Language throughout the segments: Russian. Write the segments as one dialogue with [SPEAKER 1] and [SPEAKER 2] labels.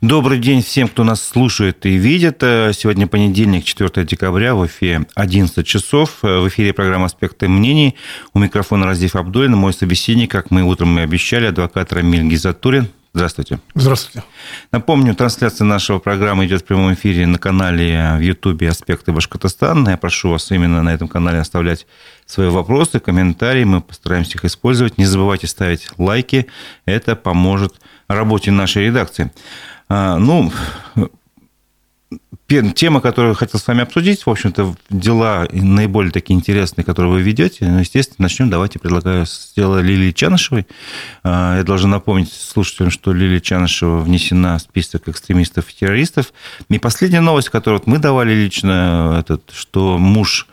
[SPEAKER 1] Добрый день всем, кто нас слушает и видит. Сегодня понедельник, 4 декабря, в эфире 11 часов. В эфире программа «Аспекты мнений». У микрофона Раздев Абдулин, мой собеседник, как мы утром и обещали, адвокат Рамиль Гизатурин. Здравствуйте.
[SPEAKER 2] Здравствуйте.
[SPEAKER 1] Напомню, трансляция нашего программы идет в прямом эфире на канале в Ютубе «Аспекты Башкортостана». Я прошу вас именно на этом канале оставлять свои вопросы, комментарии. Мы постараемся их использовать. Не забывайте ставить лайки. Это поможет работе нашей редакции. А, ну, тема, которую я хотел с вами обсудить, в общем-то, дела наиболее такие интересные, которые вы ведете. Ну, естественно, начнем. Давайте предлагаю с дела Лилии Чанышевой. А, я должен напомнить слушателям, что Лилия Чанышева внесена в список экстремистов и террористов. И последняя новость, которую мы давали лично, этот, что муж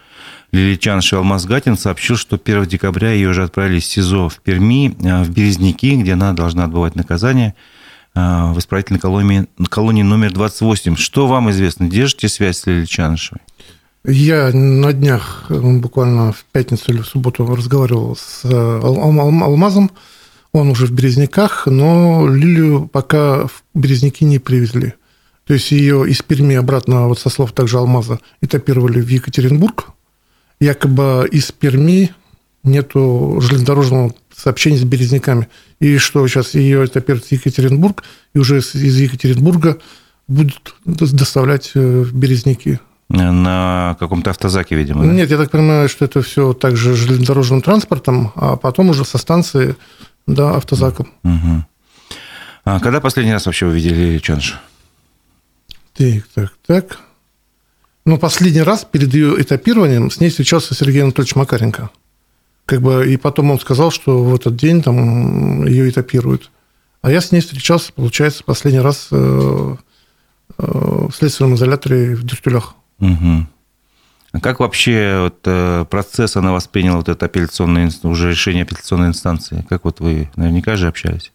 [SPEAKER 1] Лилии Чанышевой Алмаз Гатин сообщил, что 1 декабря ее уже отправили из СИЗО в Перми, а, в Березники, где она должна отбывать наказание – в исправительной колонии, колонии номер 28. Что вам известно? Держите связь с Лилией Чанышевой?
[SPEAKER 2] Я на днях, буквально в пятницу или в субботу, разговаривал с э, Алмазом. Он уже в Березняках, но Лилию пока в Березники не привезли. То есть ее из Перми обратно, вот со слов также Алмаза, этапировали в Екатеринбург. Якобы из Перми нету железнодорожного сообщения с Березняками и что сейчас ее этапирует Екатеринбург, и уже из Екатеринбурга будут доставлять э, в Березники.
[SPEAKER 1] На каком-то автозаке, видимо,
[SPEAKER 2] да? Нет, я так понимаю, что это все также железнодорожным транспортом, а потом уже со станции до автозаком.
[SPEAKER 1] Угу. А когда последний раз вообще вы видели Чанш?
[SPEAKER 2] Так, так, так. Ну, последний раз перед ее этапированием с ней встречался Сергей Анатольевич Макаренко как бы, и потом он сказал, что в этот день там ее этапируют. А я с ней встречался, получается, последний раз э, э, в следственном изоляторе в Дюртюлях.
[SPEAKER 1] Угу. А как вообще вот, э, процесс она восприняла, вот это апелляционное, уже решение апелляционной инстанции? Как вот вы наверняка же общались?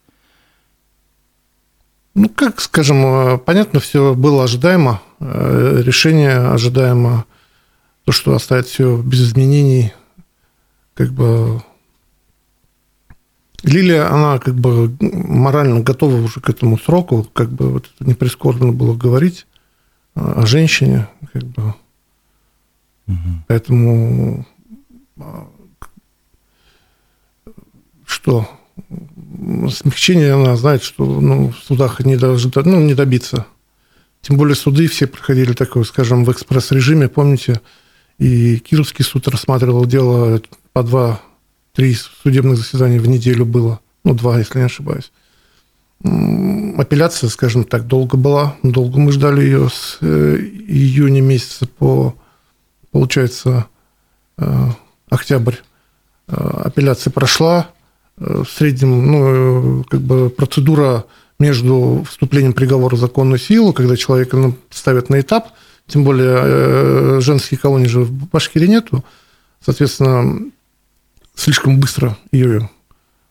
[SPEAKER 2] Ну, как, скажем, понятно, все было ожидаемо, решение ожидаемо, то, что оставить все без изменений, как бы Лилия, она как бы морально готова уже к этому сроку, как бы вот не прискорбно было говорить о женщине, как бы. Угу. Поэтому а, что смягчение она знает, что ну, в судах не, должны, ну, не добиться. Тем более суды все проходили такое, скажем, в экспресс-режиме. Помните, и Кировский суд рассматривал дело по два-три судебных заседания в неделю было. Ну, два, если не ошибаюсь. Апелляция, скажем так, долго была. Долго мы ждали ее с э, июня месяца по, получается, э, октябрь. Э, апелляция прошла. В среднем, ну, как бы процедура между вступлением приговора в законную силу, когда человека ставят на этап, тем более женские колонии же в Башкирии нету, соответственно, слишком быстро ее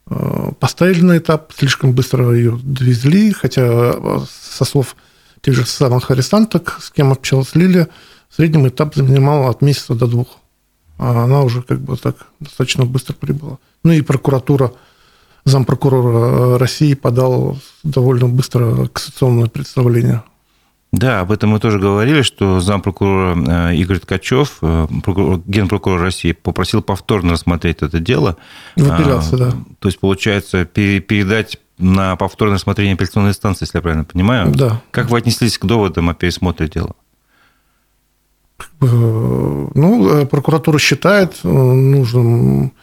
[SPEAKER 2] э, поставили на этап, слишком быстро ее довезли, хотя э, со слов тех же самых арестанток, с кем общалась Лилия, в среднем этап занимал от месяца до двух. А она уже как бы так достаточно быстро прибыла. Ну и прокуратура, зампрокурора России подал довольно быстро кассационное представление
[SPEAKER 1] да, об этом мы тоже говорили, что зампрокурора э, Игорь Ткачев, э, генпрокурор России, попросил повторно рассмотреть это дело.
[SPEAKER 2] В апелляции, а, да.
[SPEAKER 1] То есть, получается, передать на повторное рассмотрение апелляционной инстанции, если я правильно понимаю.
[SPEAKER 2] Да.
[SPEAKER 1] Как вы отнеслись к доводам о пересмотре дела?
[SPEAKER 2] Ну, э, прокуратура считает нужным,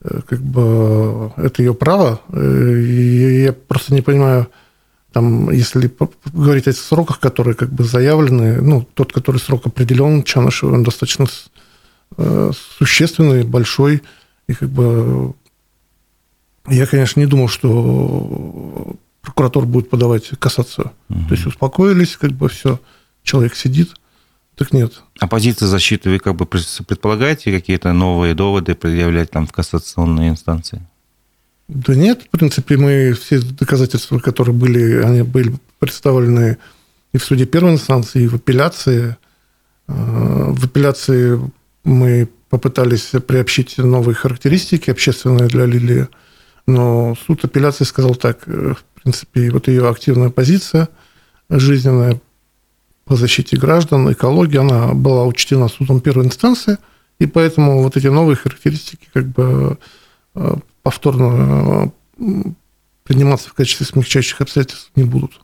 [SPEAKER 2] как бы, это ее право. И я просто не понимаю, там, если говорить о сроках, которые как бы заявлены, ну, тот, который срок определен, Чанышев, он достаточно э, существенный, большой, и как бы я, конечно, не думал, что прокуратура будет подавать кассацию. Угу. То есть успокоились, как бы все, человек сидит, так нет.
[SPEAKER 1] А позиция защиты вы как бы предполагаете какие-то новые доводы предъявлять там в кассационной инстанции?
[SPEAKER 2] Да нет, в принципе, мы все доказательства, которые были, они были представлены и в суде первой инстанции, и в апелляции. А, в апелляции мы попытались приобщить новые характеристики общественные для Лилии, но суд апелляции сказал так, э, в принципе, вот ее активная позиция, жизненная по защите граждан, экологии, она была учтена судом первой инстанции, и поэтому вот эти новые характеристики как бы повторно приниматься в качестве смягчающих обстоятельств не будут.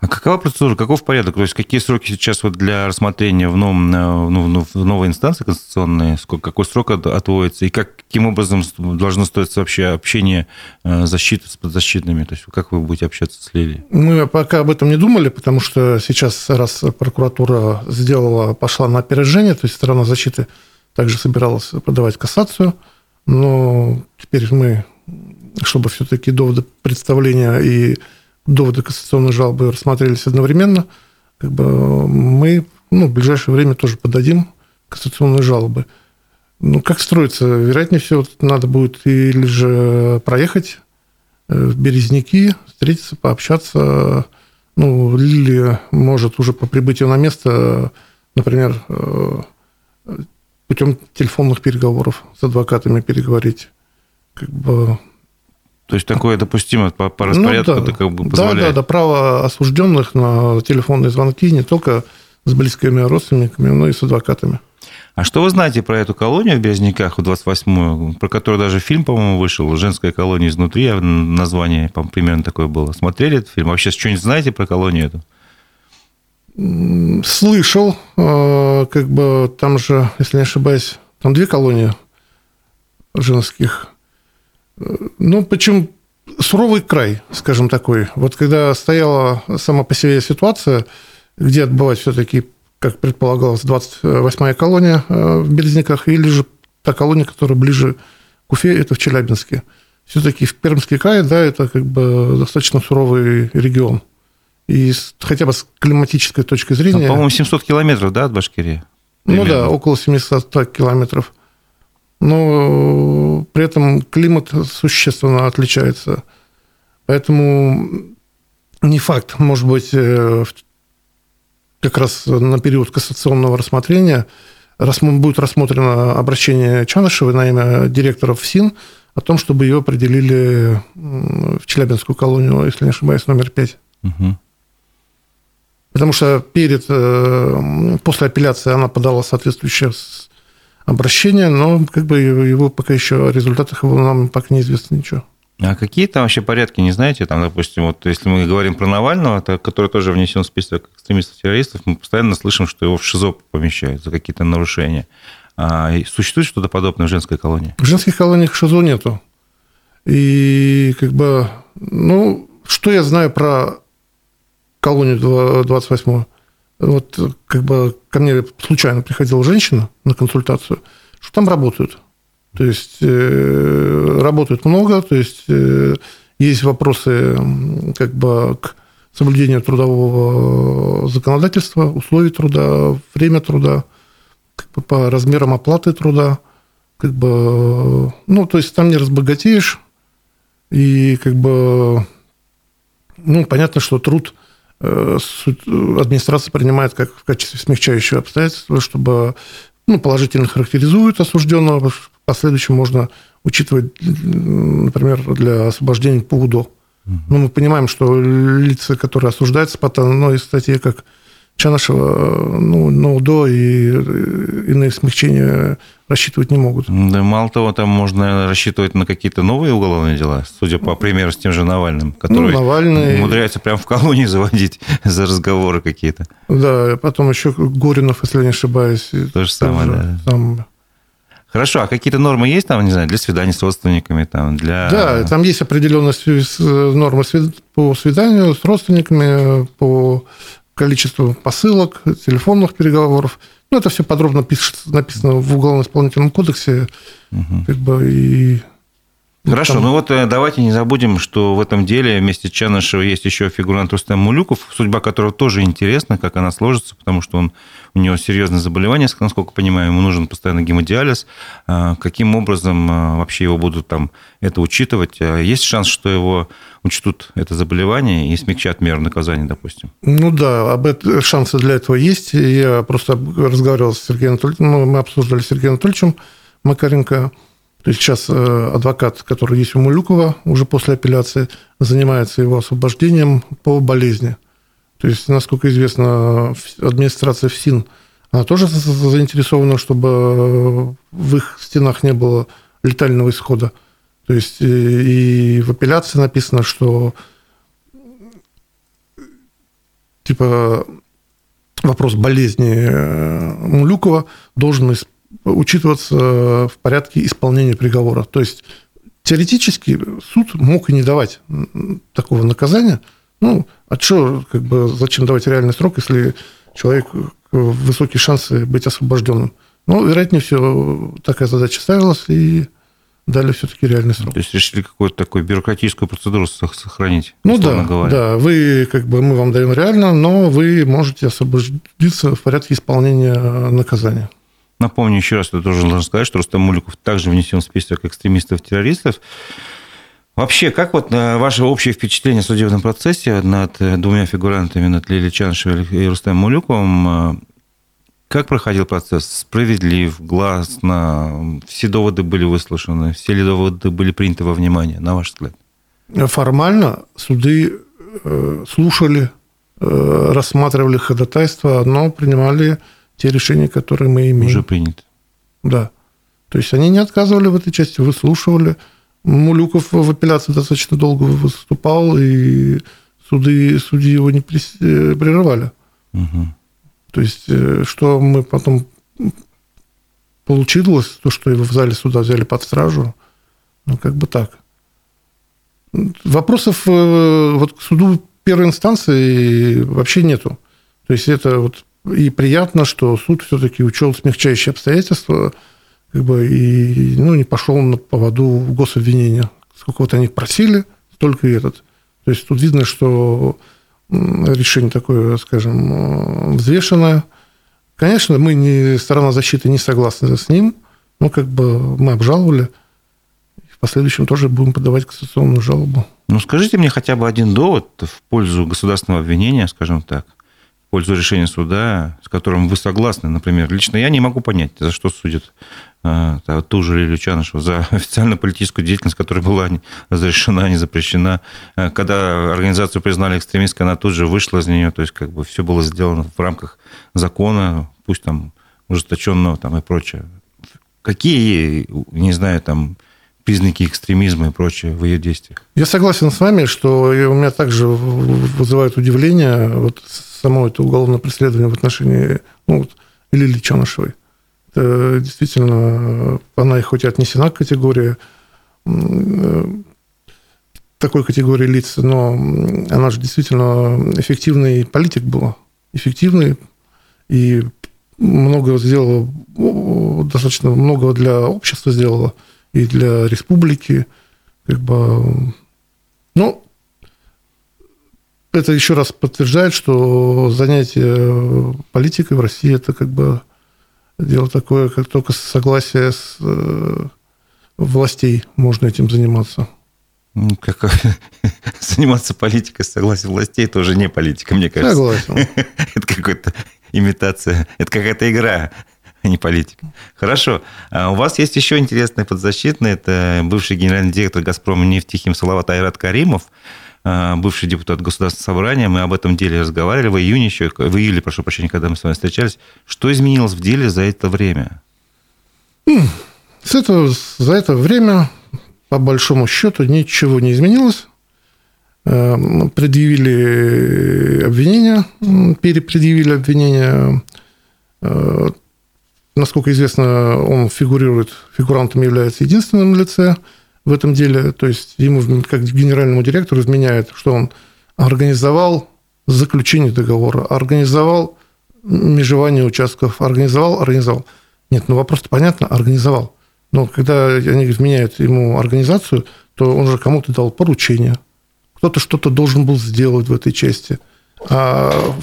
[SPEAKER 1] А какова процедура, каков порядок? То есть какие сроки сейчас вот для рассмотрения в, новом, э, ну, в новой инстанции конституционной? Сколько, какой срок отводится? И как, каким образом должно строиться вообще общение э, защиты с подзащитными? То есть как вы будете общаться с Лилией?
[SPEAKER 2] Мы пока об этом не думали, потому что сейчас, раз прокуратура сделала, пошла на опережение, то есть сторона защиты также собиралась подавать кассацию, но теперь мы, чтобы все-таки доводы представления и доводы кассационной жалобы рассмотрелись одновременно, как бы мы ну, в ближайшее время тоже подадим кассационные жалобы. Ну, как строится? Вероятнее всего, надо будет или же проехать э, в Березники, встретиться, пообщаться. Ну, Лили может уже по прибытию на место, например, э, путем телефонных переговоров с адвокатами переговорить. Как бы
[SPEAKER 1] то есть такое допустимо по, по распорядку, ну, да. это как бы позволяет?
[SPEAKER 2] Да, да, да, право осужденных на телефонные звонки не только с близкими родственниками, но и с адвокатами.
[SPEAKER 1] А что вы знаете про эту колонию в Березняках, в 28-ю, про которую даже фильм, по-моему, вышел, «Женская колония изнутри», а название, по примерно такое было. Смотрели этот фильм? Вообще что-нибудь знаете про колонию эту?
[SPEAKER 2] Слышал, э, как бы там же, если не ошибаюсь, там две колонии женских ну, почему суровый край, скажем такой. Вот когда стояла сама по себе ситуация, где отбывать все-таки, как предполагалось, 28-я колония э, в Березниках, или же та колония, которая ближе к Уфе, это в Челябинске. Все-таки в Пермский край, да, это как бы достаточно суровый регион. И хотя бы с климатической точки зрения...
[SPEAKER 1] Там, по-моему, 700 километров, да, от Башкирии?
[SPEAKER 2] Примерно. Ну да, около 700 километров но при этом климат существенно отличается. Поэтому не факт, может быть, э, как раз на период кассационного рассмотрения будет рассмотрено обращение Чанышевой на имя директора ФСИН о том, чтобы ее определили в Челябинскую колонию, если не ошибаюсь, номер 5. Угу. Потому что перед, э, после апелляции она подала соответствующее обращение, но как бы его пока еще о результатах его нам пока неизвестно ничего.
[SPEAKER 1] А какие там вообще порядки, не знаете? Там, допустим, вот если мы говорим про Навального, который тоже внесен в список экстремистов-террористов, мы постоянно слышим, что его в ШИЗО помещают за какие-то нарушения. А существует что-то подобное в женской колонии?
[SPEAKER 2] В женских колониях ШИЗО нету. И как бы, ну, что я знаю про колонию 28 вот как бы ко мне случайно приходила женщина на консультацию, что там работают. То есть э, работают много, то есть э, есть вопросы как бы к соблюдению трудового законодательства, условий труда, время труда, как бы по размерам оплаты труда, как бы, ну, то есть там не разбогатеешь, и как бы, ну, понятно, что труд – администрация принимает как в качестве смягчающего обстоятельства, чтобы ну, положительно характеризует осужденного, в последующем можно учитывать, например, для освобождения по УДО. Но мы понимаем, что лица, которые осуждаются по одной статье, как Чанышева, ну, на УДО и иные смягчения рассчитывать не могут.
[SPEAKER 1] Да, мало того, там можно рассчитывать на какие-то новые уголовные дела, судя по примеру с тем же Навальным, который ну, Навальный... умудряется прямо в колонии заводить за разговоры какие-то.
[SPEAKER 2] Да, потом еще Горинов, если не ошибаюсь.
[SPEAKER 1] То же самое, да. Там... Хорошо, а какие-то нормы есть там, не знаю, для свиданий с родственниками, там, для...
[SPEAKER 2] Да, там есть определенные нормы по свиданию с родственниками, по количеству посылок, телефонных переговоров. Ну, это все подробно написано в Уголовно-исполнительном кодексе. Угу. Как бы, и
[SPEAKER 1] Хорошо, там... ну вот э, давайте не забудем, что в этом деле вместе с Чанышевой есть еще фигурант Рустем Мулюков, судьба которого тоже интересна, как она сложится, потому что он, у него серьезное заболевание, насколько понимаю, ему нужен постоянно гемодиализ. А каким образом а, вообще его будут там это учитывать? А есть шанс, что его учтут это заболевание и смягчат меру наказания, допустим?
[SPEAKER 2] Ну да, об этом, шансы для этого есть. Я просто разговаривал с Сергеем Анатольевичем, ну, мы обсуждали с Сергеем Анатольевичем Макаренко, то есть сейчас э, адвокат, который есть у Мулюкова, уже после апелляции, занимается его освобождением по болезни. То есть, насколько известно, администрация ФСИН, она тоже заинтересована, чтобы в их стенах не было летального исхода. То есть и в апелляции написано, что типа вопрос болезни э, Мулюкова должен учитываться в порядке исполнения приговора. То есть теоретически суд мог и не давать такого наказания. Ну, а что, как бы, зачем давать реальный срок, если человек э, высокие шансы быть освобожденным? Ну, вероятнее всего, такая задача ставилась, и дали все-таки реальный срок.
[SPEAKER 1] То есть решили какую-то такую бюрократическую процедуру сохранить?
[SPEAKER 2] Ну да, говоря. да. Вы, как бы, мы вам даем реально, но вы можете освободиться в порядке исполнения наказания.
[SPEAKER 1] Напомню еще раз, я тоже должен сказать, что Рустам Муликов также внесен в список экстремистов-террористов. Вообще, как вот э, ваше общее впечатление о судебном процессе над э, двумя фигурантами, над Лили Чаншевой и Рустамом Мулюковым, э, как проходил процесс? Справедлив, гласно? Все доводы были выслушаны? Все ли доводы были приняты во внимание, на ваш взгляд?
[SPEAKER 2] Формально суды э, слушали, э, рассматривали ходатайства, но принимали те решения, которые мы имеем.
[SPEAKER 1] Уже принято.
[SPEAKER 2] Да. То есть они не отказывали в этой части, выслушивали. Мулюков в апелляции достаточно долго выступал, и суды, судьи его не э, прерывали. Угу. То есть, э, что мы потом получилось, то, что его в зале суда взяли под стражу, ну, как бы так. Вопросов э, вот к суду первой инстанции вообще нету. То есть, это вот и приятно, что суд все-таки учел смягчающие обстоятельства, как бы и ну, не пошел на поводу гособвинения. Сколько вот они просили, столько и этот. То есть тут видно, что решение такое, скажем, э, взвешенное. Конечно, мы, не, сторона защиты, не согласны с ним, но как бы мы обжаловали. В последующем тоже будем подавать кассационную жалобу.
[SPEAKER 1] Ну, скажите мне хотя бы один довод в пользу государственного обвинения, скажем так, пользу решения суда, с которым вы согласны, например. Лично я не могу понять, за что судят а, ту же Лилию Чанышеву за официальную политическую деятельность, которая была разрешена, не запрещена. А, когда организацию признали экстремистской, она тут же вышла из нее, то есть как бы все было сделано в рамках закона, пусть там ужесточенного там и прочее. Какие, не знаю, там признаки экстремизма и прочее в ее действиях?
[SPEAKER 2] Я согласен с вами, что у меня также вызывает удивление вот само это уголовное преследование в отношении ну, вот, Лилии Чанышевой. Это действительно, она хоть и отнесена к категории э, такой категории лиц, но она же действительно эффективный политик была. Эффективный и много сделала, достаточно много для общества сделала и для республики. Как бы, ну, это еще раз подтверждает, что занятие политикой в России это как бы Дело такое, как только согласие с э, властей можно этим заниматься.
[SPEAKER 1] Ну, как заниматься политикой с согласием властей, это уже не политика, мне кажется.
[SPEAKER 2] Согласен.
[SPEAKER 1] это какая-то имитация, это какая-то игра, не политика. Хорошо. А у вас есть еще интересный подзащитный, это бывший генеральный директор «Газпрома» нефтехим Салават Айрат Каримов. А, бывший депутат Государственного собрания, мы об этом деле разговаривали в июне еще, в июле, прошу прощения, когда мы с вами встречались. Что изменилось в деле за это время?
[SPEAKER 2] С этого, за это время, по большому счету, ничего не изменилось. Э, предъявили обвинения, перепредъявили обвинения. Насколько известно, он фигурирует, фигурантом является единственным лице – в этом деле. То есть ему, как генеральному директору, изменяет, что он организовал заключение договора, организовал межевание участков, организовал, организовал. Нет, ну вопрос-то понятно, организовал. Но когда они изменяют ему организацию, то он же кому-то дал поручение. Кто-то что-то должен был сделать в этой части. А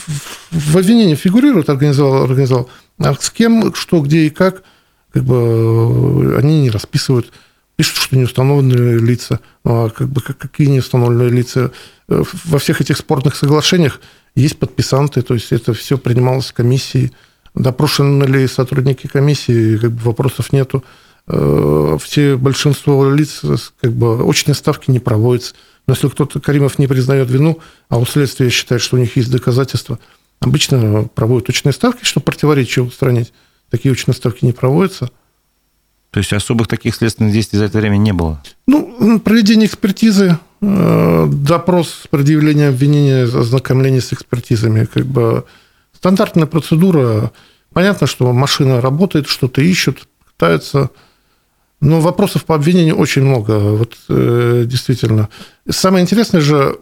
[SPEAKER 2] в обвинении фигурирует организовал, организовал. А с кем, что, где и как, как бы они не расписывают пишут, что не установленные лица. Ну, а как бы какие не установленные лица? Э, во всех этих спорных соглашениях есть подписанты, то есть это все принималось комиссией. Допрошены ли сотрудники комиссии, как бы вопросов нету. все большинство лиц, как бы, очные ставки не проводятся. Но если кто-то, Каримов, не признает вину, а у следствия считает, что у них есть доказательства, обычно проводят очные ставки, чтобы противоречия устранить. Такие очные ставки не проводятся.
[SPEAKER 1] То есть особых таких следственных действий за это время не было?
[SPEAKER 2] Ну, проведение экспертизы, э, допрос, предъявление обвинения, ознакомление с экспертизами, как бы стандартная процедура. Понятно, что машина работает, что-то ищут, пытаются но вопросов по обвинению очень много. Вот э, действительно. Самое интересное же,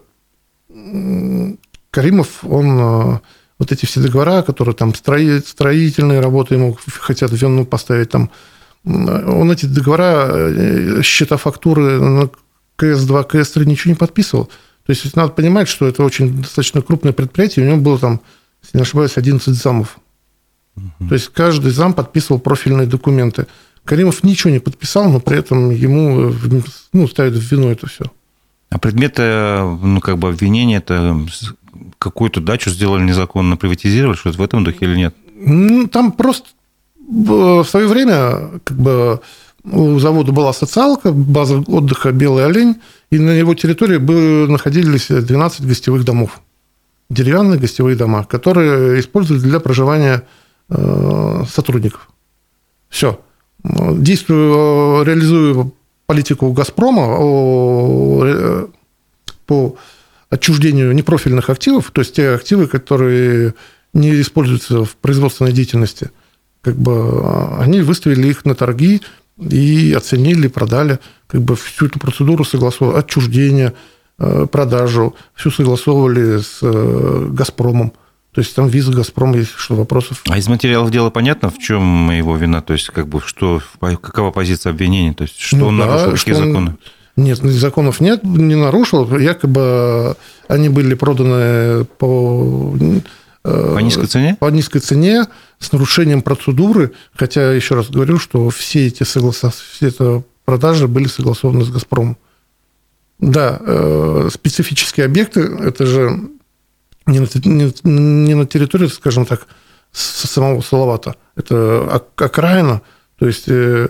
[SPEAKER 2] Каримов, он э, вот эти все договора, которые там строительные работы ему хотят в вину поставить, там, он эти договора, э, счета фактуры на КС-2, КС-3 ничего не подписывал. То есть надо понимать, что это очень достаточно крупное предприятие, у него было там, если не ошибаюсь, 11 замов. Угу. То есть каждый зам подписывал профильные документы. Каримов ничего не подписал, но при этом ему ну, ставят в вину это все.
[SPEAKER 1] А предмет, ну, как бы обвинения, это какую-то дачу сделали незаконно, приватизировали, что-то в этом духе или нет?
[SPEAKER 2] Ну, там просто в свое время как бы у завода была социалка, база отдыха «Белый олень», и на его территории были, находились 12 гостевых домов, деревянные гостевые дома, которые использовались для проживания э, сотрудников. Все действую, реализую политику «Газпрома» э, по отчуждению непрофильных активов, то есть те активы, которые не используются в производственной деятельности, как бы а, они выставили их на торги и оценили, продали, как бы всю эту процедуру согласовали, отчуждение, э, продажу, всю согласовывали с э, «Газпромом». То есть там виза «Газпром» есть, что вопросов.
[SPEAKER 1] А из материалов дела понятно, в чем его вина? То есть как бы что, какова позиция обвинения? То есть что ну, он да, нарушил, какие он... законы?
[SPEAKER 2] Нет, законов нет, не нарушил. Якобы они были проданы по...
[SPEAKER 1] По низкой цене?
[SPEAKER 2] По низкой цене, с нарушением процедуры. Хотя, еще раз говорю, что все эти, соглас... все эти продажи были согласованы с «Газпромом». Да, э, специфические объекты, это же не на, не, не на территории, скажем так, самого Салавата. Это окраина, то есть э,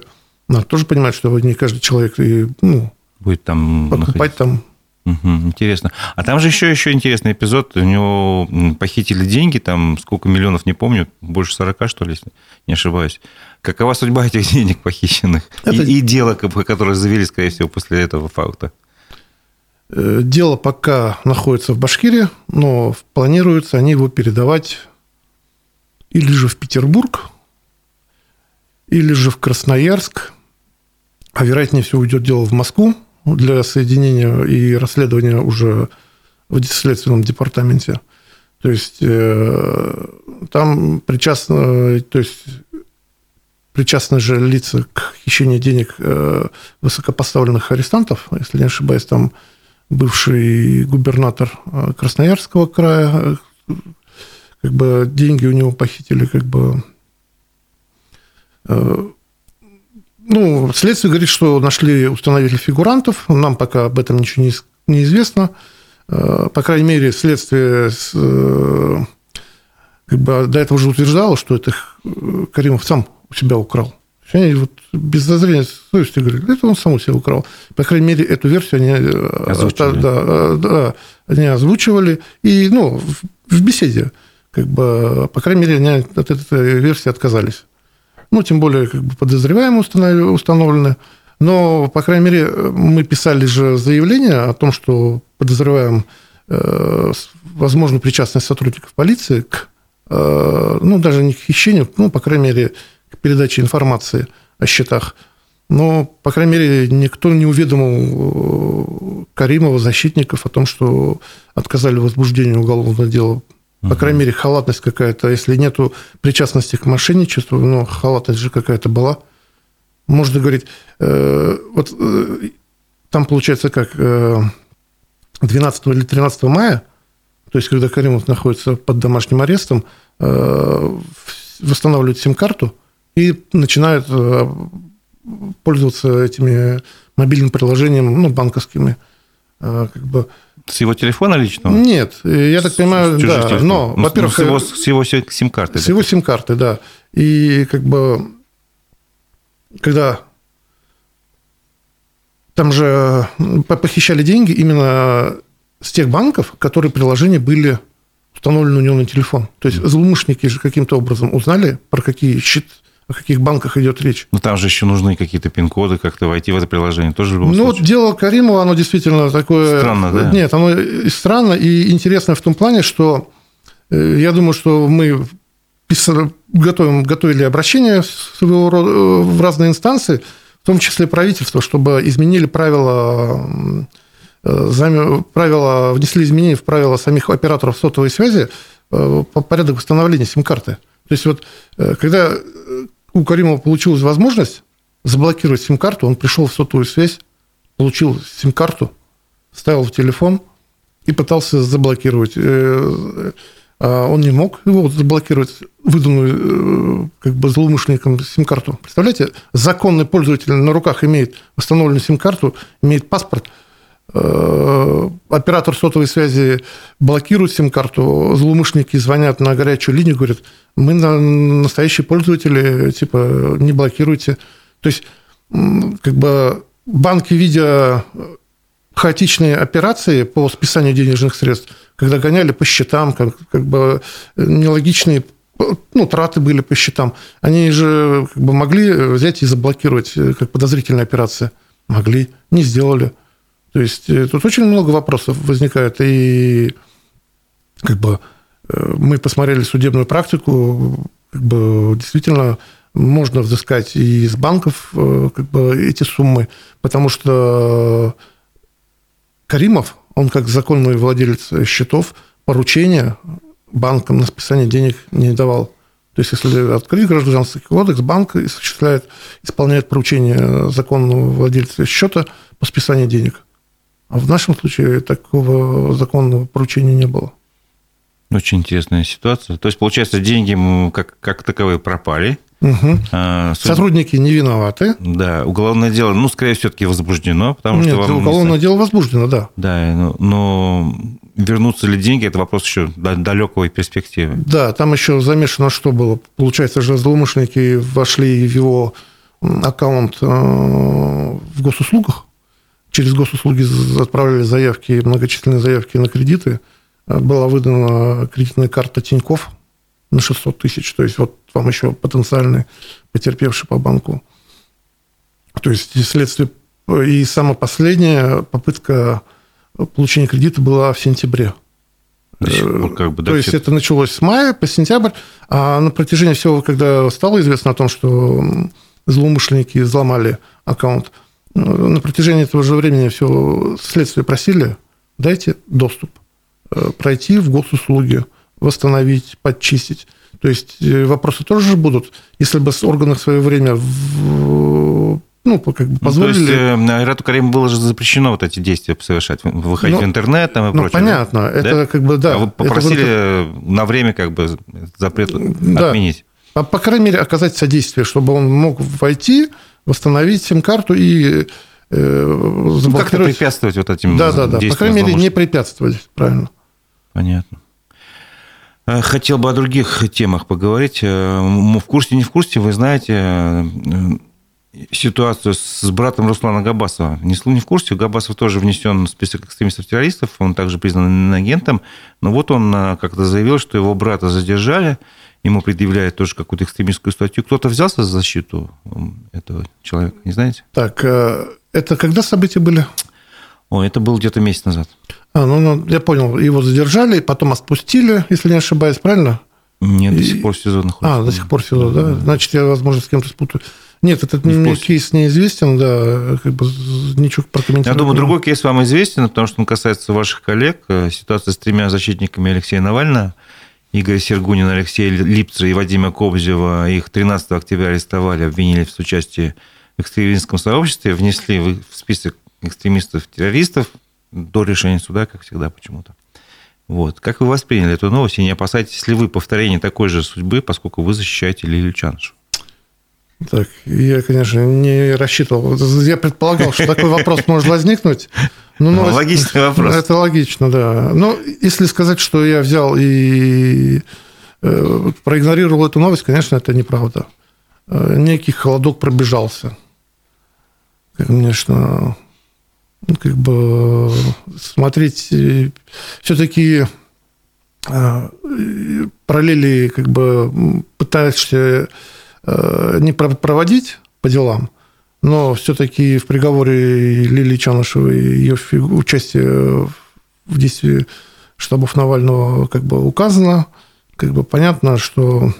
[SPEAKER 2] надо тоже понимать, что не каждый человек и, ну,
[SPEAKER 1] будет там
[SPEAKER 2] покупать находиться. там.
[SPEAKER 1] Угу, интересно. А там же еще, еще интересный эпизод. У него похитили деньги, там сколько миллионов, не помню, больше 40, что ли, если не ошибаюсь. Какова судьба этих денег похищенных? Это... И, и дело, которое завели, скорее всего, после этого факта?
[SPEAKER 2] Э, дело пока находится в Башкирии, но планируется они его передавать или же в Петербург, или же в Красноярск, а вероятнее всего уйдет дело в Москву для соединения и расследования уже в следственном департаменте. То есть э, там причастны, то есть причастны же лица к хищению денег э, высокопоставленных арестантов, если не ошибаюсь, там бывший губернатор э, Красноярского края, как бы деньги у него похитили, как бы ну, следствие говорит, что нашли, установили фигурантов. Нам пока об этом ничего не, известно. Э, по крайней мере, следствие как бы до этого уже утверждало, что это Каримов сам у себя украл. Они вот без зазрения совести говорили, это он сам у себя украл. По крайней мере, эту версию они э, озвучивали. Да, э, да, они озвучивали. И ну, в, в беседе, как бы, по крайней мере, они от этой версии отказались. Ну, тем более, как бы подозреваемые установлены. Но, по крайней мере, мы писали же заявление о том, что подозреваем э, возможно причастность сотрудников полиции к, э, ну, даже не к хищению, ну, по крайней мере, передачи информации о счетах. Но, по крайней мере, никто не уведомил э, Каримова, защитников о том, что отказали в возбуждении уголовного дела. По крайней мере, халатность какая-то. Если нету причастности к мошенничеству, ну, халатность же какая-то была. Можно говорить, э, вот э, там получается как 12 или 13 мая, то есть когда Каримов находится под домашним арестом, восстанавливают сим-карту, и начинают э, пользоваться этими мобильным приложением, ну, банковскими. Э, как бы.
[SPEAKER 1] С его телефона личного?
[SPEAKER 2] Нет, я так понимаю, да. Телефон. Но,
[SPEAKER 1] ну, во-первых... С его, с его сим-карты.
[SPEAKER 2] С его сим-карты, да. И как бы, когда Там же похищали деньги именно с тех банков, которые приложения были установлены у него на телефон. То есть злоумышленники же каким-то образом узнали, про какие счет, о каких банках идет речь.
[SPEAKER 1] Но там же еще нужны какие-то пин-коды, как-то войти в это приложение. Тоже
[SPEAKER 2] ну, случае. вот дело Каримова, оно действительно такое...
[SPEAKER 1] Странно, да?
[SPEAKER 2] Нет, оно странно и интересно в том плане, что э, я думаю, что мы готовим, готовили обращение своего рода э, в разные инстанции, в том числе правительство, чтобы изменили правила, э, правила, внесли изменения в правила самих операторов сотовой связи по порядок восстановления сим-карты. То есть вот когда у Каримова получилась возможность заблокировать сим-карту, он пришел в сотовую связь, получил сим-карту, ставил в телефон и пытался заблокировать. Э, а он не мог его заблокировать, выданную э, как бы злоумышленником сим-карту. Представляете, законный пользователь на руках имеет восстановленную сим-карту, имеет паспорт, э, оператор сотовой связи блокирует сим-карту, злоумышленники звонят на горячую линию, говорят, мы настоящие пользователи, типа, не блокируйте. То есть, как бы банки, видя хаотичные операции по списанию денежных средств, когда гоняли по счетам, как, как бы нелогичные ну, траты были по счетам, они же как бы могли взять и заблокировать как подозрительная операция. Могли, не сделали. То есть э, тут очень много вопросов возникает, и как бы Э, мы посмотрели судебную практику, как бы действительно можно взыскать и из банков э, как бы, эти суммы, потому что Каримов, он как законный владелец счетов, поручения банкам на списание денег не давал. То есть, если открыть гражданский кодекс, банк осуществляет, исполняет поручение законного владельца счета по списанию денег. А в нашем случае такого законного поручения не было.
[SPEAKER 1] Очень интересная ситуация. То есть, получается, деньги как, как таковые пропали.
[SPEAKER 2] Угу. А, суд... Сотрудники не виноваты.
[SPEAKER 1] Да, уголовное дело, ну, скорее все-таки возбуждено, потому
[SPEAKER 2] Нет,
[SPEAKER 1] что вам...
[SPEAKER 2] уголовное дело возбуждено, да.
[SPEAKER 1] Да, но, но вернутся ли деньги, это вопрос еще далекой перспективы.
[SPEAKER 2] Да, там еще замешано что было. Получается же, злоумышленники вошли в его аккаунт э, в госуслугах, через госуслуги отправляли заявки, многочисленные заявки на кредиты – была выдана кредитная карта Тиньков на 600 тысяч. То есть вот вам еще потенциальный потерпевший по банку. То есть следствие... И самая последняя попытка получения кредита была в сентябре.
[SPEAKER 1] Пор, как бы,
[SPEAKER 2] да, То есть это началось с мая по сентябрь, а на протяжении всего, когда стало известно о том, что злоумышленники взломали аккаунт, на протяжении этого же времени все следствие просили, дайте доступ. Э, пройти в госуслуги, восстановить, подчистить. То есть э, вопросы тоже будут. Если бы органы в свое время в, ну, как бы позволили... Ну, то
[SPEAKER 1] есть, Айрату э, Кариму было же запрещено вот эти действия совершать, выходить ну, в интернет там и
[SPEAKER 2] ну, прочее. понятно, да? это как бы, да.
[SPEAKER 1] А вы попросили вот... на время как бы запрет да. отменить?
[SPEAKER 2] По, по крайней мере, оказать содействие, чтобы он мог войти, восстановить сим-карту и
[SPEAKER 1] ну, как-то препятствовать вот этим
[SPEAKER 2] Да, да, да. По крайней мере, не препятствовать, правильно.
[SPEAKER 1] Понятно. Э, хотел бы о других темах поговорить. Э, в курсе, не в курсе, вы знаете э, ситуацию с братом Руслана Габасова. Не, не в курсе, Габасов тоже внесен в список экстремистов-террористов, он также признан агентом, но вот он как-то заявил, что его брата задержали, ему предъявляют тоже какую-то экстремистскую статью. Кто-то взялся за защиту этого человека, не знаете?
[SPEAKER 2] Так, это когда события были?
[SPEAKER 1] О, это был где-то месяц назад.
[SPEAKER 2] А, ну, ну, я понял, его задержали, потом отпустили, если не ошибаюсь, правильно?
[SPEAKER 1] Нет, до сих пор СИЗО находится.
[SPEAKER 2] А, до сих пор СИЗО, да? Значит, я, возможно, с кем-то спутаю. Нет, этот не мне кейс неизвестен, да, как бы ничего прокомментировать.
[SPEAKER 1] Я думаю, другой кейс вам известен, потому что он касается ваших коллег. Ситуация с тремя защитниками Алексея Навального, Игоря Сергунина, Алексея Липцера и Вадима Кобзева. Их 13 октября арестовали, обвинили в соучастии в экстремистском сообществе, внесли в список экстремистов-террористов до решения суда, как всегда почему-то. Вот. Как вы восприняли эту новость, и не опасаетесь ли вы повторения такой же судьбы, поскольку вы защищаете Лилию Чаншу?
[SPEAKER 2] Так, я, конечно, не рассчитывал. Я предполагал, что такой вопрос может возникнуть.
[SPEAKER 1] Ну, новость, Логичный вопрос.
[SPEAKER 2] Это логично, да. Но если сказать, что я взял и э, проигнорировал эту новость, конечно, это неправда. Э, некий холодок пробежался. Конечно, ну, как бы смотреть все-таки параллели как бы пытаешься не проводить по делам, но все-таки в приговоре Лилии Чанышевой ее участие в действии штабов Навального как бы указано. Как бы понятно, что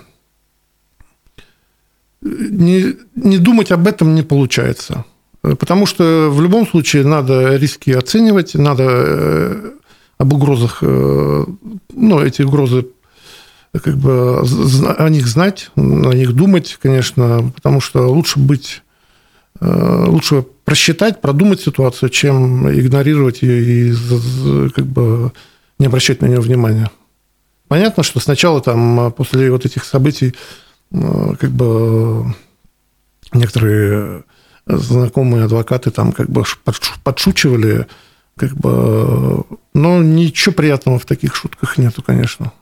[SPEAKER 2] не, не думать об этом не получается. Потому что в любом случае надо риски оценивать, надо э, об угрозах, э, ну, эти угрозы как бы о них знать, о них думать, конечно, потому что лучше быть, э, лучше просчитать, продумать ситуацию, чем игнорировать ее и как бы не обращать на нее внимания. Понятно, что сначала там после вот этих событий как бы некоторые знакомые адвокаты там как бы подшучивали, как бы, но ничего приятного в таких шутках нету, конечно.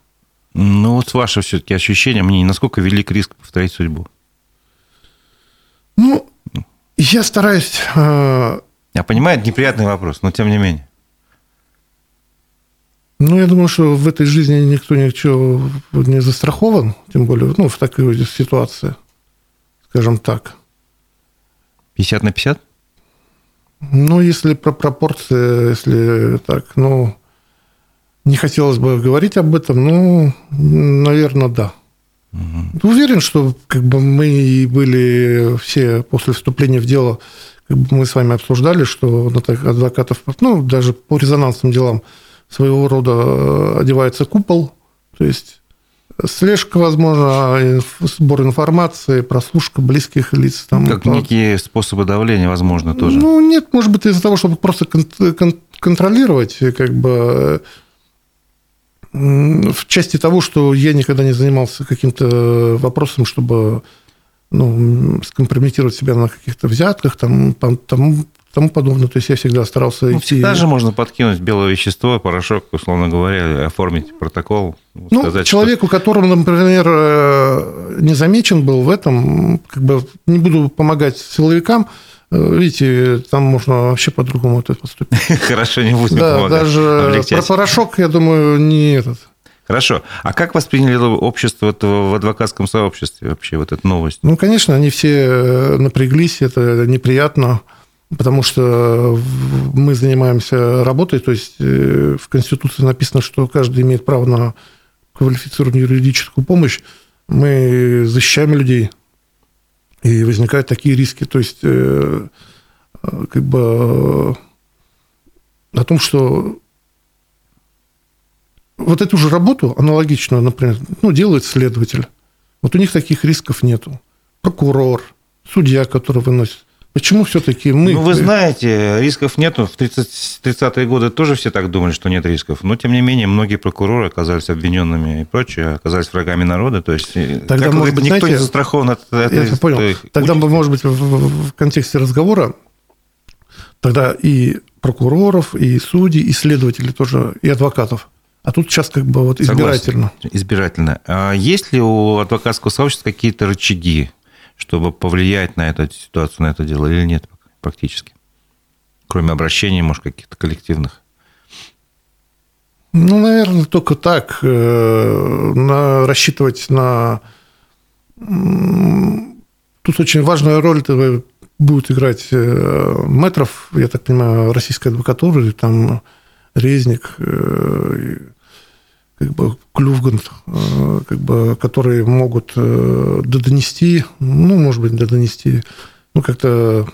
[SPEAKER 1] Ну, вот с вашего все-таки ощущения, мне насколько велик риск повторить судьбу?
[SPEAKER 2] Ну, я стараюсь...
[SPEAKER 1] Э, я понимаю, это неприятный вопрос, но тем не менее.
[SPEAKER 2] Ну, я думаю, что в этой жизни никто ничего не застрахован, тем более ну, в такой ситуации, скажем так.
[SPEAKER 1] 50 на 50?
[SPEAKER 2] Ну, если про пропорции, если так, ну, не хотелось бы говорить об этом, но, наверное, да. Угу. Уверен, что как бы мы были все после вступления в дело, как бы мы с вами обсуждали, что адвокатов, ну, даже по резонансным делам своего рода одевается купол, то есть слежка, возможно, сбор информации, прослушка близких лиц.
[SPEAKER 1] Там, как вот. некие способы давления, возможно, тоже.
[SPEAKER 2] Ну, нет, может быть, из-за того, чтобы просто контролировать, как бы в части того, что я никогда не занимался каким-то вопросом, чтобы ну, скомпрометировать себя на каких-то взятках, там, тому, тому подобное. То есть я всегда старался ну,
[SPEAKER 1] идти... Всегда же можно подкинуть белое вещество, порошок, условно говоря, оформить протокол.
[SPEAKER 2] Ну, сказать, человеку, что... которому, например, э, не замечен был в этом, как бы не буду помогать силовикам, э, Видите, там можно вообще по-другому это поступить.
[SPEAKER 1] Хорошо, не будем
[SPEAKER 2] да, помогать. Даже про порошок, я думаю, не этот.
[SPEAKER 1] Хорошо. А как восприняли общество в адвокатском сообществе вообще вот эту новость?
[SPEAKER 2] Ну, конечно, они все э, напряглись, это неприятно потому что мы занимаемся работой, то есть э, в Конституции написано, что каждый имеет право на квалифицированную юридическую помощь. Мы защищаем людей, и возникают такие риски. То есть, э, как бы о том, что вот эту же работу аналогичную, например, ну, делает следователь. Вот у них таких рисков нету. Прокурор, судья, который выносит. Почему все-таки мы...
[SPEAKER 1] Ну, вы знаете, рисков нету. В 30, 30-е годы тоже все так думали, что нет рисков. Но, тем не менее, многие прокуроры оказались обвиненными и прочее, оказались врагами народа. То есть,
[SPEAKER 2] э, Тогда, как может быть, никто знаете, не застрахован от этого. Я понял. Тогда, участия. может быть, в, в контексте разговора тогда и прокуроров, и судей, и следователей тоже, и адвокатов. А тут сейчас как бы вот избирательно.
[SPEAKER 1] Согласен. Избирательно. А есть ли у адвокатского сообщества какие-то рычаги, чтобы повлиять на эту ситуацию, на это дело, или нет практически? Кроме обращений, может, каких-то коллективных?
[SPEAKER 2] Ну, наверное, только так. Э, на, рассчитывать на... Тут очень важная роль будет играть э, метров, я так понимаю, российской адвокатуры, там Резник, э, как бы Клювгант, э, как бы, которые могут э, донести, ну, может быть, донести, ну, как-то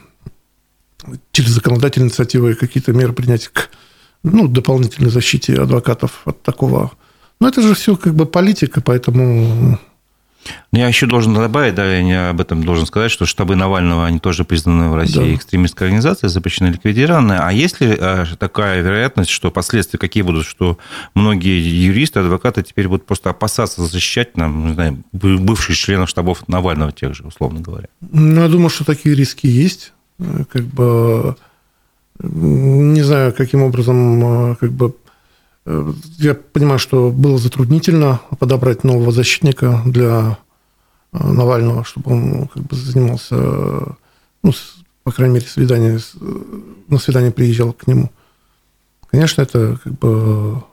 [SPEAKER 2] через законодательные инициативы какие-то меры принять к ну, дополнительной защите адвокатов от такого. Но это же все как бы политика, поэтому
[SPEAKER 1] я еще должен добавить, да, я об этом должен сказать, что штабы Навального, они тоже признаны в России да. экстремистской организацией, запрещены, ликвидированы. А есть ли э, такая вероятность, что последствия какие будут, что многие юристы, адвокаты теперь будут просто опасаться защищать, нам, не знаю, бывших членов штабов Навального тех же, условно говоря?
[SPEAKER 2] Ну, я думаю, что такие риски есть. Как бы не знаю, каким образом как бы Э, я понимаю, что было затруднительно подобрать нового защитника для э, Навального, чтобы он ну, как бы занимался ну, по крайней мере, свидание, на свидание приезжал к нему. Конечно, это как бы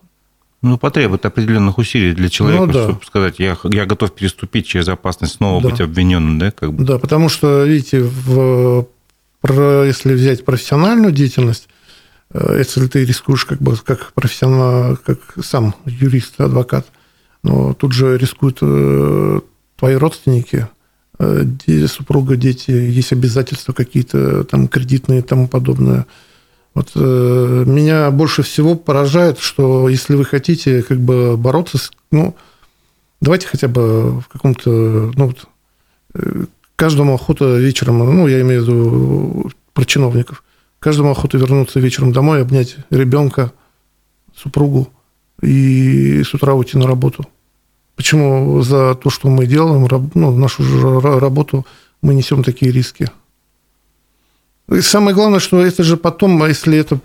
[SPEAKER 1] ну, потребует определенных усилий для человека, ну, да. чтобы сказать, я, я готов переступить через опасность снова да. быть обвиненным, да? Как
[SPEAKER 2] бы. Да, потому что, видите, в, если взять профессиональную деятельность, э, если ты рискуешь как бы как профессионал, как сам юрист, адвокат, но тут же рискуют э, твои родственники, э, супруга, дети, есть обязательства какие-то там кредитные и тому подобное – вот э, меня больше всего поражает, что если вы хотите как бы бороться с, ну, давайте хотя бы в каком-то, ну, вот, э, каждому охота вечером, ну, я имею в виду про чиновников, каждому охота вернуться вечером домой, обнять ребенка, супругу и с утра уйти на работу. Почему за то, что мы делаем, ну, нашу работу, мы несем такие риски? И самое главное, что это же потом, а если это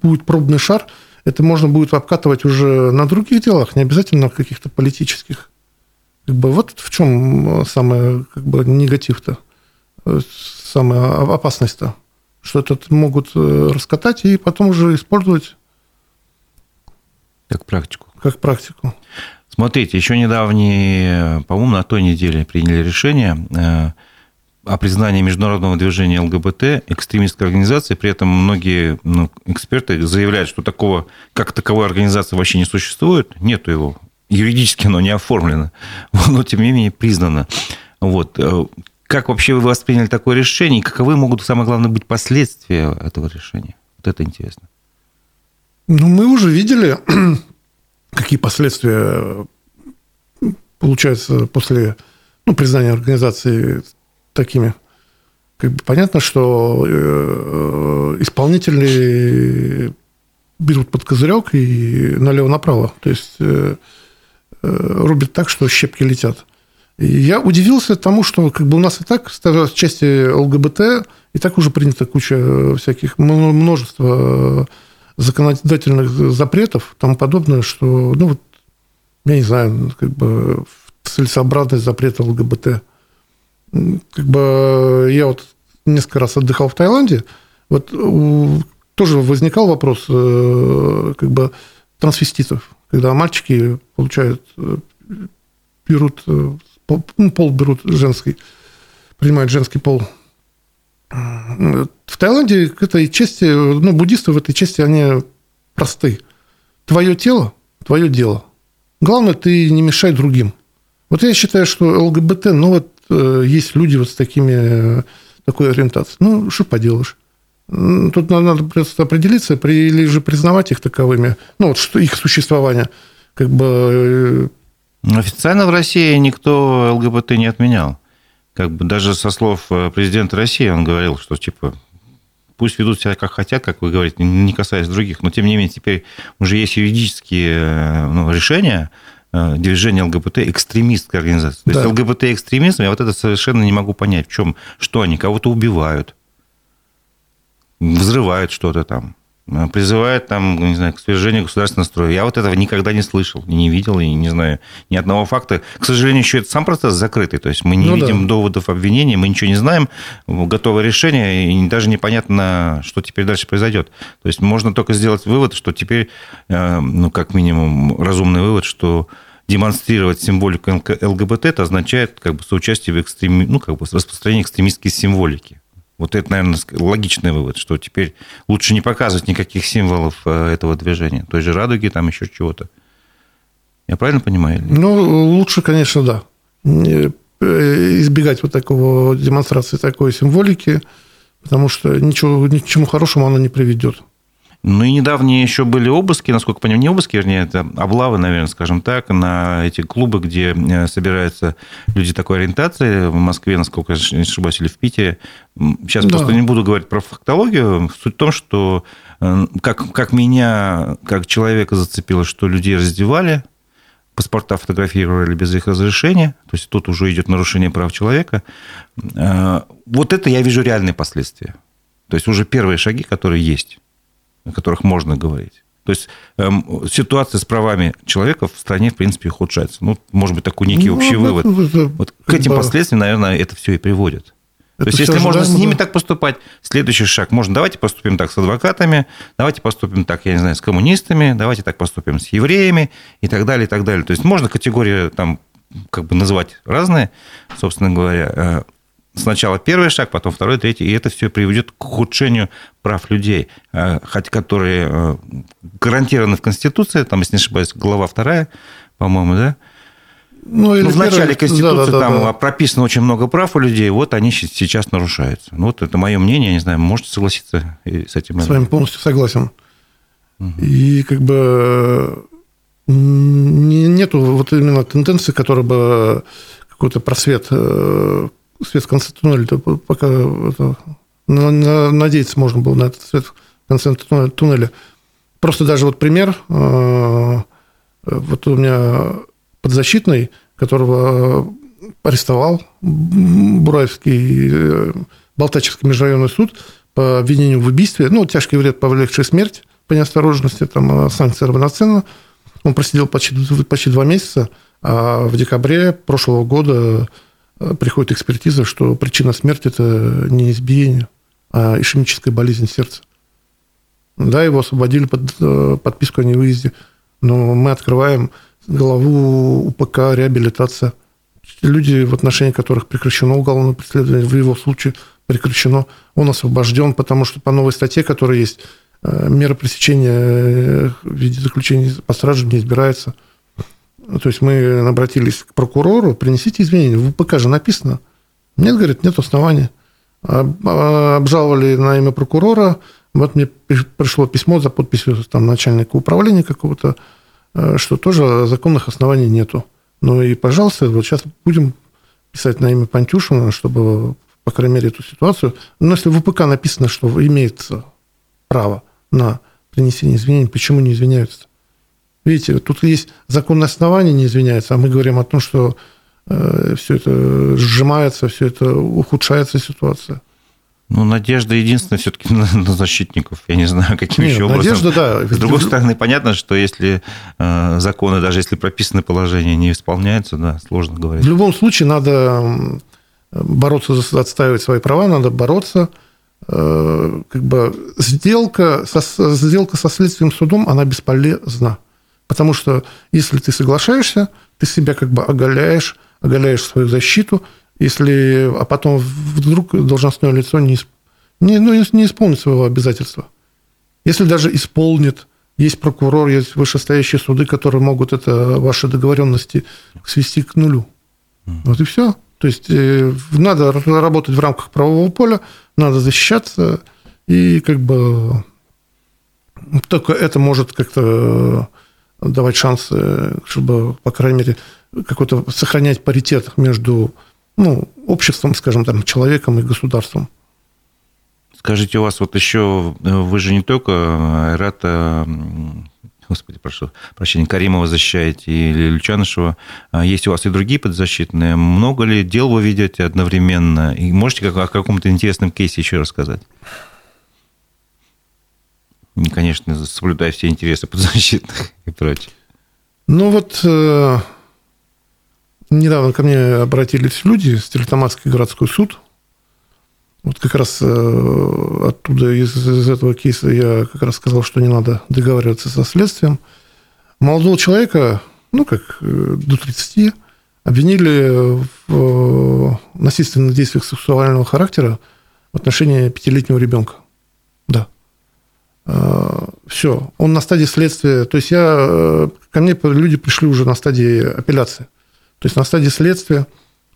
[SPEAKER 2] будет пробный шар, это можно будет обкатывать уже на других делах, не обязательно на каких-то политических. Как бы вот в чем самое как бы, негатив-то, самая опасность-то, что это могут э, раскатать и потом уже использовать
[SPEAKER 1] как практику.
[SPEAKER 2] Как практику.
[SPEAKER 1] Смотрите, еще недавние, по-моему, на той неделе приняли решение э, о признании международного движения ЛГБТ экстремистской организации. При этом многие ну, эксперты заявляют, что такого, как таковой организации вообще не существует. Нету его. Юридически оно не оформлено, но тем не менее признано. Вот. Э, как вообще вы восприняли такое решение? И каковы могут, самое главное, быть последствия этого решения? Вот это интересно.
[SPEAKER 2] Ну, мы уже видели, какие последствия получаются после ну, признания организации такими. Как бы понятно, что э, исполнители берут под козырек и налево-направо. То есть э, э, рубят так, что щепки летят. Я удивился тому, что как бы у нас и так в части ЛГБТ и так уже принята куча всяких, множество законодательных запретов и тому подобное, что, ну, вот, я не знаю, как бы целесообразность запрета ЛГБТ – как бы я вот несколько раз отдыхал в Таиланде, вот тоже возникал вопрос э, как бы трансвеститов, когда мальчики получают, э, берут, э, ну, пол берут женский, принимают женский пол. В Таиланде к этой части, ну, буддисты в этой части, они просты. Твое тело, твое дело. Главное, ты не мешай другим. Вот я считаю, что ЛГБТ, ну, вот Э, есть люди вот с такими, такой ориентацией. Ну, что поделаешь. Тут надо просто определиться, или же признавать их таковыми, ну, вот что их существование, как бы...
[SPEAKER 1] Э, Официально в России никто ЛГБТ не отменял. Как бы даже со слов э, президента России он говорил, что типа пусть ведут себя как хотят, как вы говорите, не касаясь других, но тем не менее теперь уже есть юридические ну, решения, Э, движение ЛГБТ экстремистская организация. То да. есть ЛГБТ экстремизм, я вот это совершенно не могу понять, в чем, что они кого-то убивают, взрывают что-то там, э, призывают там, не знаю, к свержению государственного строя. Я вот этого никогда не слышал, не видел, и не знаю ни одного факта. К сожалению, еще это сам процесс закрытый, то есть мы не ну, видим да. доводов обвинения, мы ничего не знаем, готовое решение, и даже непонятно, что теперь дальше произойдет. То есть можно только сделать вывод, что теперь, э, ну, как минимум, разумный вывод, что демонстрировать символику ЛГБТ, это означает как бы соучастие в экстреми... ну, как бы распространение экстремистской символики. Вот это, наверное, логичный вывод, что теперь лучше не показывать никаких символов э, этого движения. Той же радуги, там еще чего-то. Я правильно понимаю?
[SPEAKER 2] Ну, лучше, конечно, да. Э, избегать вот такого демонстрации такой символики, потому что ничего, ни к чему хорошему она не приведет.
[SPEAKER 1] Ну и недавние еще были обыски, насколько понимаю, не обыски, вернее, это облавы, наверное, скажем так, на эти клубы, где э, собираются люди такой ориентации в Москве, насколько я не ошибаюсь, или в Питере. Сейчас да. просто не буду говорить про фактологию. Суть в том, что э, как, как меня, как человека зацепило, что людей раздевали, паспорта фотографировали без их разрешения, то есть тут уже идет нарушение прав человека. Э, вот это я вижу реальные последствия. То есть уже первые шаги, которые есть о которых можно говорить. То есть эм, ситуация с правами человека в стране, в принципе, ухудшается. Ну, может быть, такой некий ну, общий вывод. Это, вот к этим бы... последствиям, наверное, это все и приводит. То есть, если можно с ними так поступать, следующий шаг, можно, давайте поступим так с адвокатами, давайте поступим так, я не знаю, с коммунистами, давайте так поступим с евреями и так далее, и так далее. То есть, можно категории там как бы называть разные, собственно говоря. Э, сначала первый шаг, потом второй, третий, и это все приведет к ухудшению прав людей, э, хотя которые э, гарантированы в Конституции, там, если не ошибаюсь, глава вторая, по-моему, да, ну, или ну, в начале Конституции да, да, там да. прописано очень много прав у людей, вот они сейчас нарушаются. Ну, вот это мое мнение, не знаю, можете согласиться с этим?
[SPEAKER 2] С вами полностью согласен. Угу. И как бы нету вот именно тенденции, которая бы какой-то просвет, э, свет в конце туннеля, пока это, надеяться можно было на этот свет в конце туннеля. Просто даже вот пример, э, вот у меня подзащитный, которого арестовал Бураевский э, Балтачевский межрайонный суд по обвинению в убийстве, ну, тяжкий вред, повлекший смерть по неосторожности, там э, санкция равноценна. Он просидел почти, почти два месяца, а в декабре прошлого года приходит экспертиза, что причина смерти – это не избиение, а ишемическая болезнь сердца. Да, его освободили под подписку о невыезде, но мы открываем главу УПК реабилитация. Люди, в отношении которых прекращено уголовное преследование, в его случае прекращено, он освобожден, потому что по новой статье, которая есть, э, мера пресечения э, в виде заключения по страже не избирается. То есть мы обратились к прокурору, принесите изменения. В УПК же написано. Нет, говорит, нет оснований. А, обжаловали на имя прокурора. Вот мне пришло письмо за подписью там, начальника управления какого-то Э, что тоже законных оснований нету. Ну и, пожалуйста, вот сейчас будем писать на имя Пантюшина, чтобы, по крайней мере, эту ситуацию... Но если в ВПК написано, что имеется право на принесение извинений, почему не извиняются? Видите, тут есть законное основание не извиняется, а мы говорим о том, что э, все это сжимается, все это ухудшается ситуация.
[SPEAKER 1] Ну, надежда единственная все-таки на, на защитников. Я не знаю, каким Нет, еще образом. Надежда, да. С другой стороны, понятно, что если э, законы, даже если прописаны положения, не исполняются, да, сложно говорить.
[SPEAKER 2] В любом случае надо бороться, отстаивать свои права, надо бороться. Э, как бы сделка со, сделка со следственным судом, она бесполезна. Потому что если ты соглашаешься, ты себя как бы оголяешь, оголяешь свою защиту, если, а потом вдруг должностное лицо не, не, ну, не исполнит своего обязательства. Если даже исполнит, есть прокурор, есть вышестоящие суды, которые могут это ваши договоренности свести к нулю. Вот и все. То есть э, надо работать в рамках правового поля, надо защищаться, и как бы только это может как-то давать шансы, чтобы, по крайней мере, какой-то сохранять паритет между ну, обществом, скажем, там, человеком и государством.
[SPEAKER 1] Скажите, у вас вот еще, э, вы же не только Айрата, господи, прошу прощения, Каримова защищаете или Лючанышева, а есть у вас и другие подзащитные. Много ли дел вы ведете одновременно? И можете как, о каком-то интересном кейсе еще рассказать? И, конечно, соблюдая все интересы подзащитных и прочее.
[SPEAKER 2] Ну вот э, Недавно ко мне обратились люди, Стерлитамакский городской суд. Вот как раз э, оттуда, из, из этого кейса, я как раз сказал, что не надо договариваться со следствием. Молодого человека, ну, как э, до 30, обвинили в э, насильственных действиях сексуального характера в отношении пятилетнего ребенка. Да. Все. Он на стадии следствия. То есть я, ко мне люди пришли уже на стадии апелляции. То есть на стадии следствия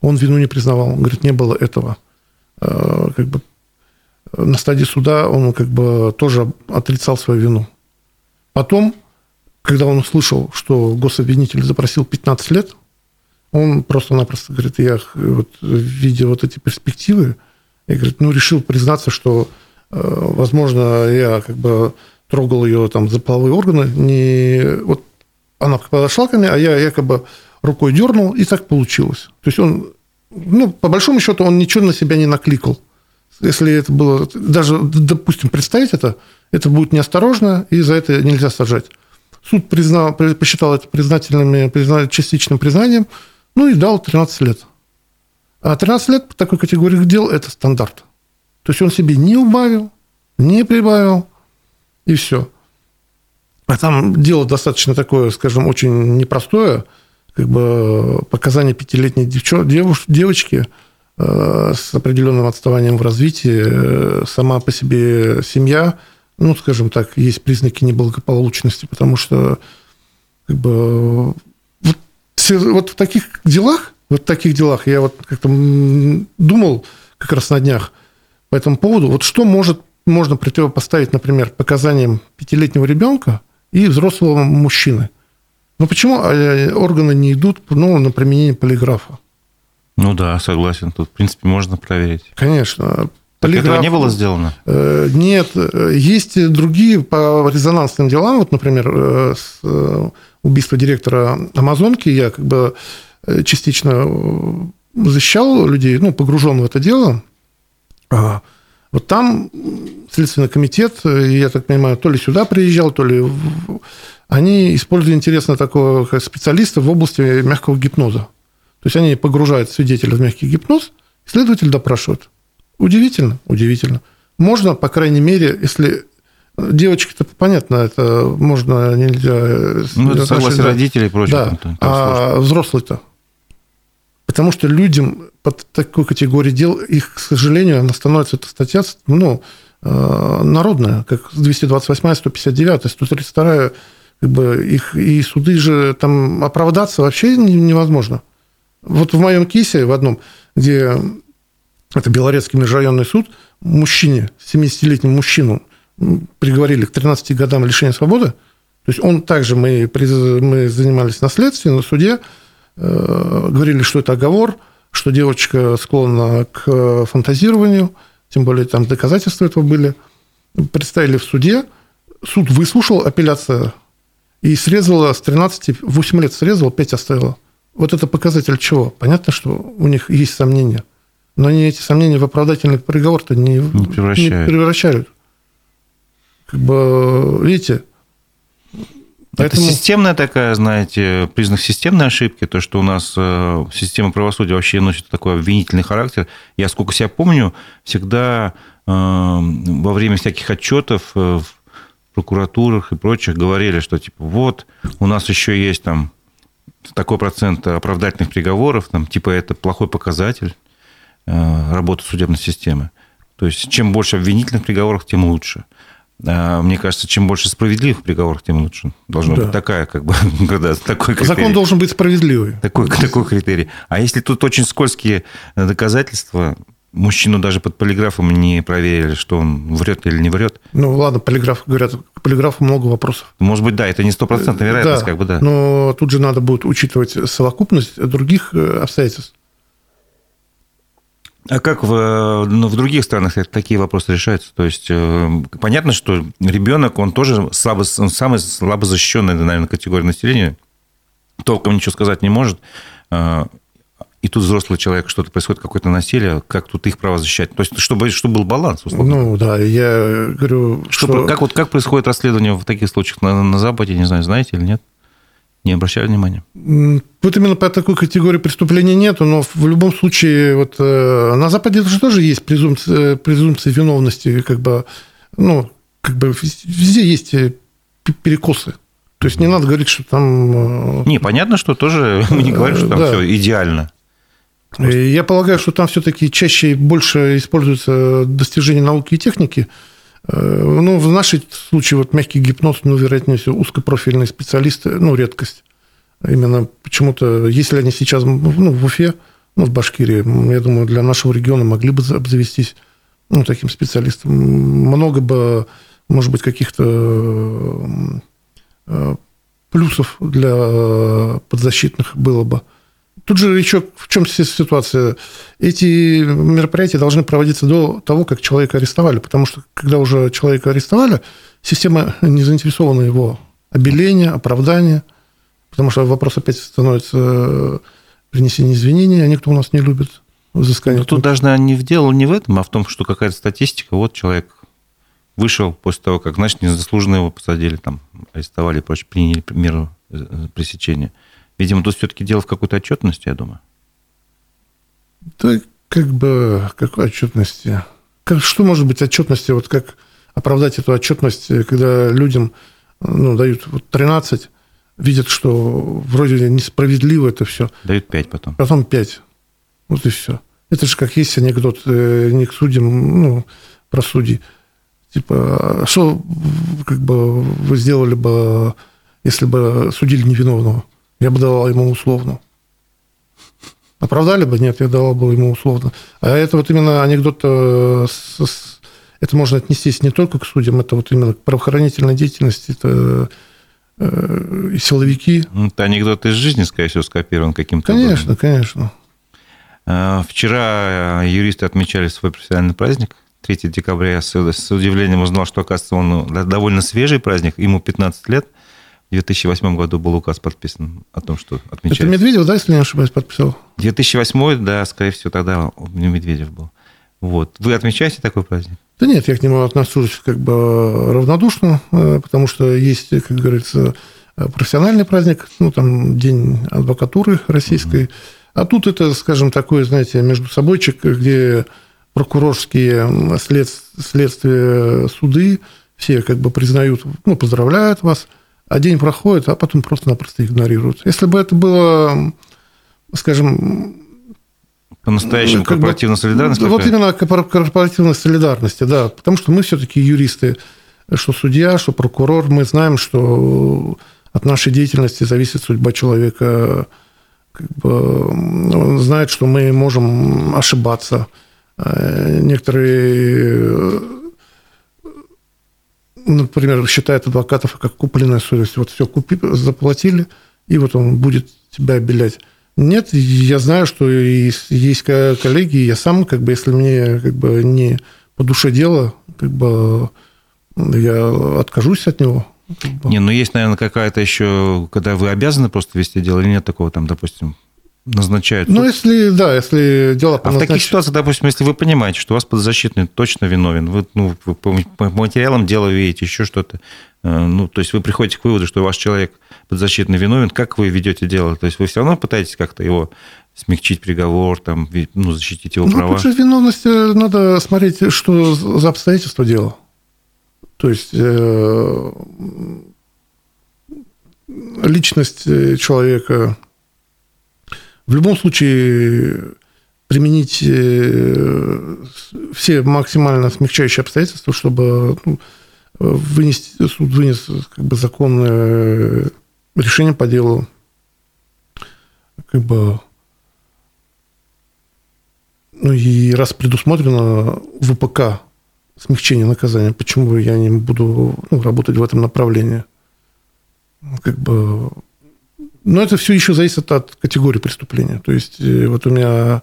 [SPEAKER 2] он вину не признавал. Он говорит, не было этого. Э, как бы на стадии суда он как бы тоже отрицал свою вину. Потом, когда он услышал, что гособвинитель запросил 15 лет, он просто-напросто говорит, я вот, видя вот эти перспективы, я говорит, ну, решил признаться, что, э, возможно, я как бы трогал ее там за половые органы, не вот она подошла ко мне, а я якобы рукой дернул, и так получилось. То есть он, ну, по большому счету, он ничего на себя не накликал. Если это было, даже, допустим, представить это, это будет неосторожно, и за это нельзя сажать. Суд признал, посчитал это признательным, признал, частичным признанием, ну и дал 13 лет. А 13 лет по такой категории дел – это стандарт. То есть он себе не убавил, не прибавил, и все. А там дело достаточно такое, скажем, очень непростое, как бы показания пятилетней девчо, девуш, девочки э, с определенным отставанием в развитии, э, сама по себе семья, ну, скажем так, есть признаки неблагополучности, потому что как бы, вот, вот в таких делах, вот в таких делах я вот как-то думал как раз на днях по этому поводу, вот что может, можно противопоставить, например, показаниям пятилетнего ребенка и взрослого мужчины. Ну, почему э, органы не идут ну, на применение полиграфа?
[SPEAKER 1] Ну да, согласен. Тут, в принципе, можно проверить.
[SPEAKER 2] Конечно.
[SPEAKER 1] Полиграф... этого не было сделано?
[SPEAKER 2] Э, нет. Есть другие по резонансным делам. Вот, например, э, убийство директора Амазонки. Я как бы частично защищал людей, ну, погружен в это дело. Вот там Следственный комитет, я так понимаю, то ли сюда приезжал, то ли... Они используют, интересно, такого специалиста в области мягкого гипноза. То есть они погружают свидетеля в мягкий гипноз, следователь допрашивает. Удивительно, удивительно. Можно, по крайней мере, если Девочки-то понятно, это можно нельзя.
[SPEAKER 1] Ну, это согласие родителей и прочее.
[SPEAKER 2] Да. а взрослый-то Потому что людям под такой категорией дел, их, к сожалению, она становится, эта статья, ну, э, народная, как 228 159 132 как бы их и суды же там оправдаться вообще невозможно. Вот в моем кейсе, в одном, где это Белорецкий межрайонный суд, мужчине, 70-летнему мужчину приговорили к 13 годам лишения свободы. То есть он также, мы, мы занимались на следствии, на суде, Э, говорили, что это оговор, что девочка склонна к фантазированию, тем более там доказательства этого были. Представили в суде, суд выслушал апелляция и срезала с 13, 8 лет срезала, 5 оставила. Вот это показатель чего? Понятно, что у них есть сомнения. Но они эти сомнения в оправдательный приговор-то не, не, превращают. не превращают. Как бы, видите,
[SPEAKER 1] Поэтому... Это системная такая, знаете, признак системной ошибки, то, что у нас э, система правосудия вообще носит такой обвинительный характер. Я, сколько себя помню, всегда э, во время всяких отчетов э, в прокуратурах и прочих говорили, что типа вот у нас еще есть там такой процент оправдательных приговоров, там, типа это плохой показатель работы судебной системы. То есть чем больше обвинительных приговоров, тем лучше. А, мне кажется, чем больше справедливых приговоров, тем лучше. Должна да. быть такая, как бы,
[SPEAKER 2] такой критерий. Закон должен быть справедливый.
[SPEAKER 1] Такой, такой критерий. А если тут очень скользкие доказательства, мужчину даже под полиграфом не проверили, что он врет или не врет.
[SPEAKER 2] Ну, ладно, полиграф, говорят, к полиграфу много вопросов.
[SPEAKER 1] Может быть, да, это не стопроцентная вероятность,
[SPEAKER 2] да,
[SPEAKER 1] как бы, да.
[SPEAKER 2] Но тут же надо будет учитывать совокупность других э, обстоятельств.
[SPEAKER 1] А как в, ну, в других странах такие вопросы решаются? То есть э, понятно, что ребенок, он тоже слабо, он самый слабо защищенный, наверное, категория населения, толком ничего сказать не может. Э, и тут взрослый человек, что-то происходит, какое-то насилие, как тут их право защищать? То есть, чтобы, чтобы был баланс,
[SPEAKER 2] условно. Ну, да, я говорю,
[SPEAKER 1] чтобы, что... Как, вот, как происходит расследование в таких случаях на, на Западе, не знаю, знаете или нет? Не обращали внимания?
[SPEAKER 2] Вот именно по такой категории преступления нету, но в любом случае вот э, на Западе же тоже есть презумпция, презумпция виновности, как бы, ну, как бы везде есть э, перекосы. То есть не надо говорить, что там...
[SPEAKER 1] Э, не, понятно, что тоже мы не говорим, что там да. все идеально.
[SPEAKER 2] Просто... Я полагаю, что там все-таки чаще и больше используются достижения науки и техники, Э, ну, в нашем случае вот мягкий гипноз, ну, вероятнее всего, узкопрофильные специалисты, ну, редкость. Именно почему-то, если они сейчас ну, в Уфе, ну, в Башкирии, я думаю, для нашего региона могли бы обзавестись ну, таким специалистом. Много бы, может быть, каких-то э, плюсов для подзащитных было бы. Тут же еще в чем ситуация? Эти мероприятия должны проводиться до того, как человека арестовали, потому что когда уже человека арестовали, система не заинтересована его обеления, оправдания, потому что вопрос опять становится э, принесение извинений, а никто у нас не любит взыскание. Но
[SPEAKER 1] тут даже не в дело не в этом, а в том, что какая-то статистика, вот человек вышел после того, как, значит, незаслуженно его посадили, там, арестовали и прочее, приняли меру э, пресечения – Видимо, тут все-таки дело в какой-то отчетности, я думаю.
[SPEAKER 2] Да, как бы, какой отчетности? Как, что может быть отчетности? Вот как оправдать эту отчетность, когда людям ну, дают вот 13, видят, что вроде несправедливо это все.
[SPEAKER 1] Дают 5 потом.
[SPEAKER 2] Потом 5. Вот и все. Это же как есть анекдот э, не к судьям, ну, про судей. Типа, а что как бы вы сделали бы, если бы судили невиновного? Я бы давал ему условно. Оправдали бы? Нет, я давал бы ему условно. А это вот именно анекдот, э, с, это можно отнестись не только к судьям, это вот именно к правоохранительной деятельности, это э, силовики.
[SPEAKER 1] Ну, это анекдот из жизни, скорее всего, скопирован каким-то
[SPEAKER 2] Конечно, образом. конечно.
[SPEAKER 1] А, вчера юристы отмечали свой профессиональный праздник. 3 декабря я с удивлением узнал, что, оказывается, он довольно свежий праздник, ему 15 лет. В 2008 году был указ подписан о том, что отмечается.
[SPEAKER 2] Это Медведев, да, если не ошибаюсь, подписал?
[SPEAKER 1] 2008, да, скорее всего, тогда Медведев был. Вот. Вы отмечаете такой праздник?
[SPEAKER 2] Да нет, я к нему отношусь как бы равнодушно, э, потому что есть, как говорится, профессиональный праздник, ну, там, День адвокатуры российской. Угу. А тут это, скажем, такой, знаете, между собойчик, где прокурорские след... следствия, суды все как бы признают, ну, поздравляют вас, а день проходит, а потом просто-напросто игнорируют. Если бы это было, скажем...
[SPEAKER 1] По-настоящему корпоративной солидарности?
[SPEAKER 2] Вот именно корпоративной солидарности, да. Потому что мы все-таки юристы, что судья, что прокурор, мы знаем, что от нашей деятельности зависит судьба человека, как бы, он знает, что мы можем ошибаться, Э, некоторые, например, считают адвокатов как купленная совесть. Вот все купи, заплатили, и вот он будет тебя обелять. Нет, я знаю, что есть коллеги, я сам, как бы, если мне как бы не по душе дело, как бы я откажусь от него.
[SPEAKER 1] Как бы. Не, ну есть, наверное, какая-то еще, когда вы обязаны просто вести дело, или нет такого там, допустим, назначают.
[SPEAKER 2] Ну, если, да, если дело
[SPEAKER 1] по А в таких ситуациях, допустим, если вы понимаете, что у вас подзащитный точно виновен, вы, ну, вы по материалам дела видите еще что-то, э, ну, то есть вы приходите к выводу, что ваш человек подзащитный виновен, как вы ведете дело? То есть вы все равно пытаетесь как-то его смягчить приговор, там, ну, защитить его ну, права?
[SPEAKER 2] Ну, виновность э, надо смотреть, что за обстоятельства дела. То есть э, личность человека, в любом случае применить э, все максимально смягчающие обстоятельства, чтобы ну, вынести, суд вынес как бы законное решение по делу. Как бы, ну и раз предусмотрено ВПК смягчение наказания, почему я не буду ну, работать в этом направлении? Как бы но это все еще зависит от категории преступления. То есть э, вот у меня,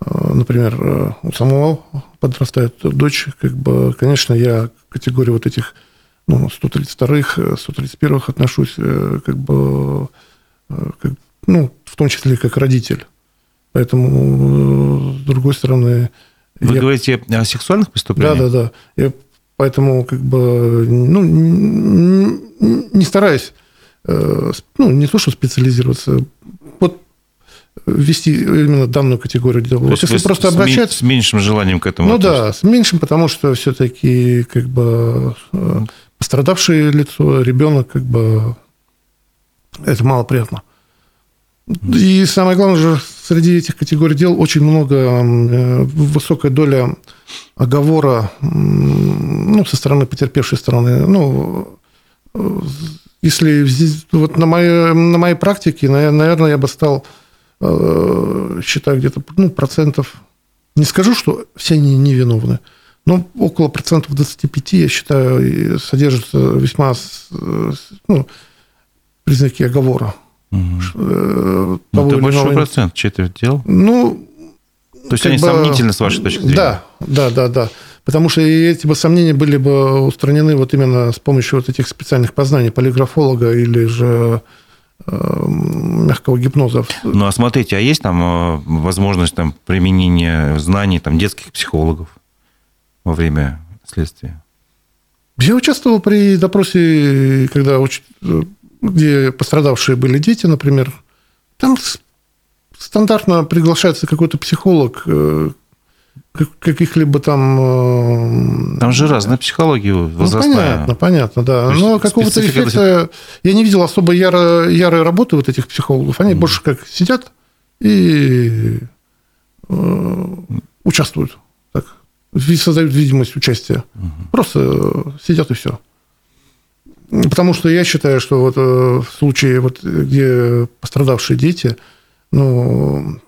[SPEAKER 2] э, например, э, у самого подрастает дочь, как бы, конечно, я к категории вот этих ну, 132-х, 131-х отношусь как бы, как, ну, в том числе как родитель. Поэтому, с другой стороны...
[SPEAKER 1] Вы я... говорите о сексуальных преступлениях?
[SPEAKER 2] Да, да, да. Я поэтому как бы ну, не стараюсь Э, ну, не то, что специализироваться, вот вести именно данную категорию дел.
[SPEAKER 1] То вот если просто с, обращаться... С меньшим желанием к этому
[SPEAKER 2] Ну относиться. да, с меньшим, потому что все-таки как бы э, пострадавшее лицо, ребенок, как бы это мало приятно. И самое главное же, среди этих категорий дел очень много, э, высокая доля оговора ну, со стороны потерпевшей стороны. Ну, если вот на моей, на моей практике, наверное, я бы стал э, считать где-то ну, процентов, не скажу, что все они невиновны, но около процентов 25, я считаю, содержатся весьма ну, признаки оговора.
[SPEAKER 1] Угу. ну, это большой процент, четверть дел?
[SPEAKER 2] Ну,
[SPEAKER 1] то есть они бы, сомнительны с вашей точки зрения?
[SPEAKER 2] Да, да, да, да. Потому что эти бы сомнения были бы устранены вот именно с помощью вот этих специальных познаний полиграфолога или же э, мягкого гипноза.
[SPEAKER 1] Ну, а смотрите, а есть там э, возможность там, применения знаний там, детских психологов во время следствия?
[SPEAKER 2] Я участвовал при допросе, когда, где пострадавшие были дети, например. Там стандартно приглашается какой-то психолог, э, каких-либо там...
[SPEAKER 1] Там же разная психология
[SPEAKER 2] возрастная. Ну, понятно, понятно, да. Но какого-то эффекта... Я не видел особо яро, ярой работы вот этих психологов. Они mm. больше как сидят и э, участвуют. Так, создают видимость участия. Mm. Просто сидят и все. Потому что я считаю, что вот в случае, вот, где пострадавшие дети, ну,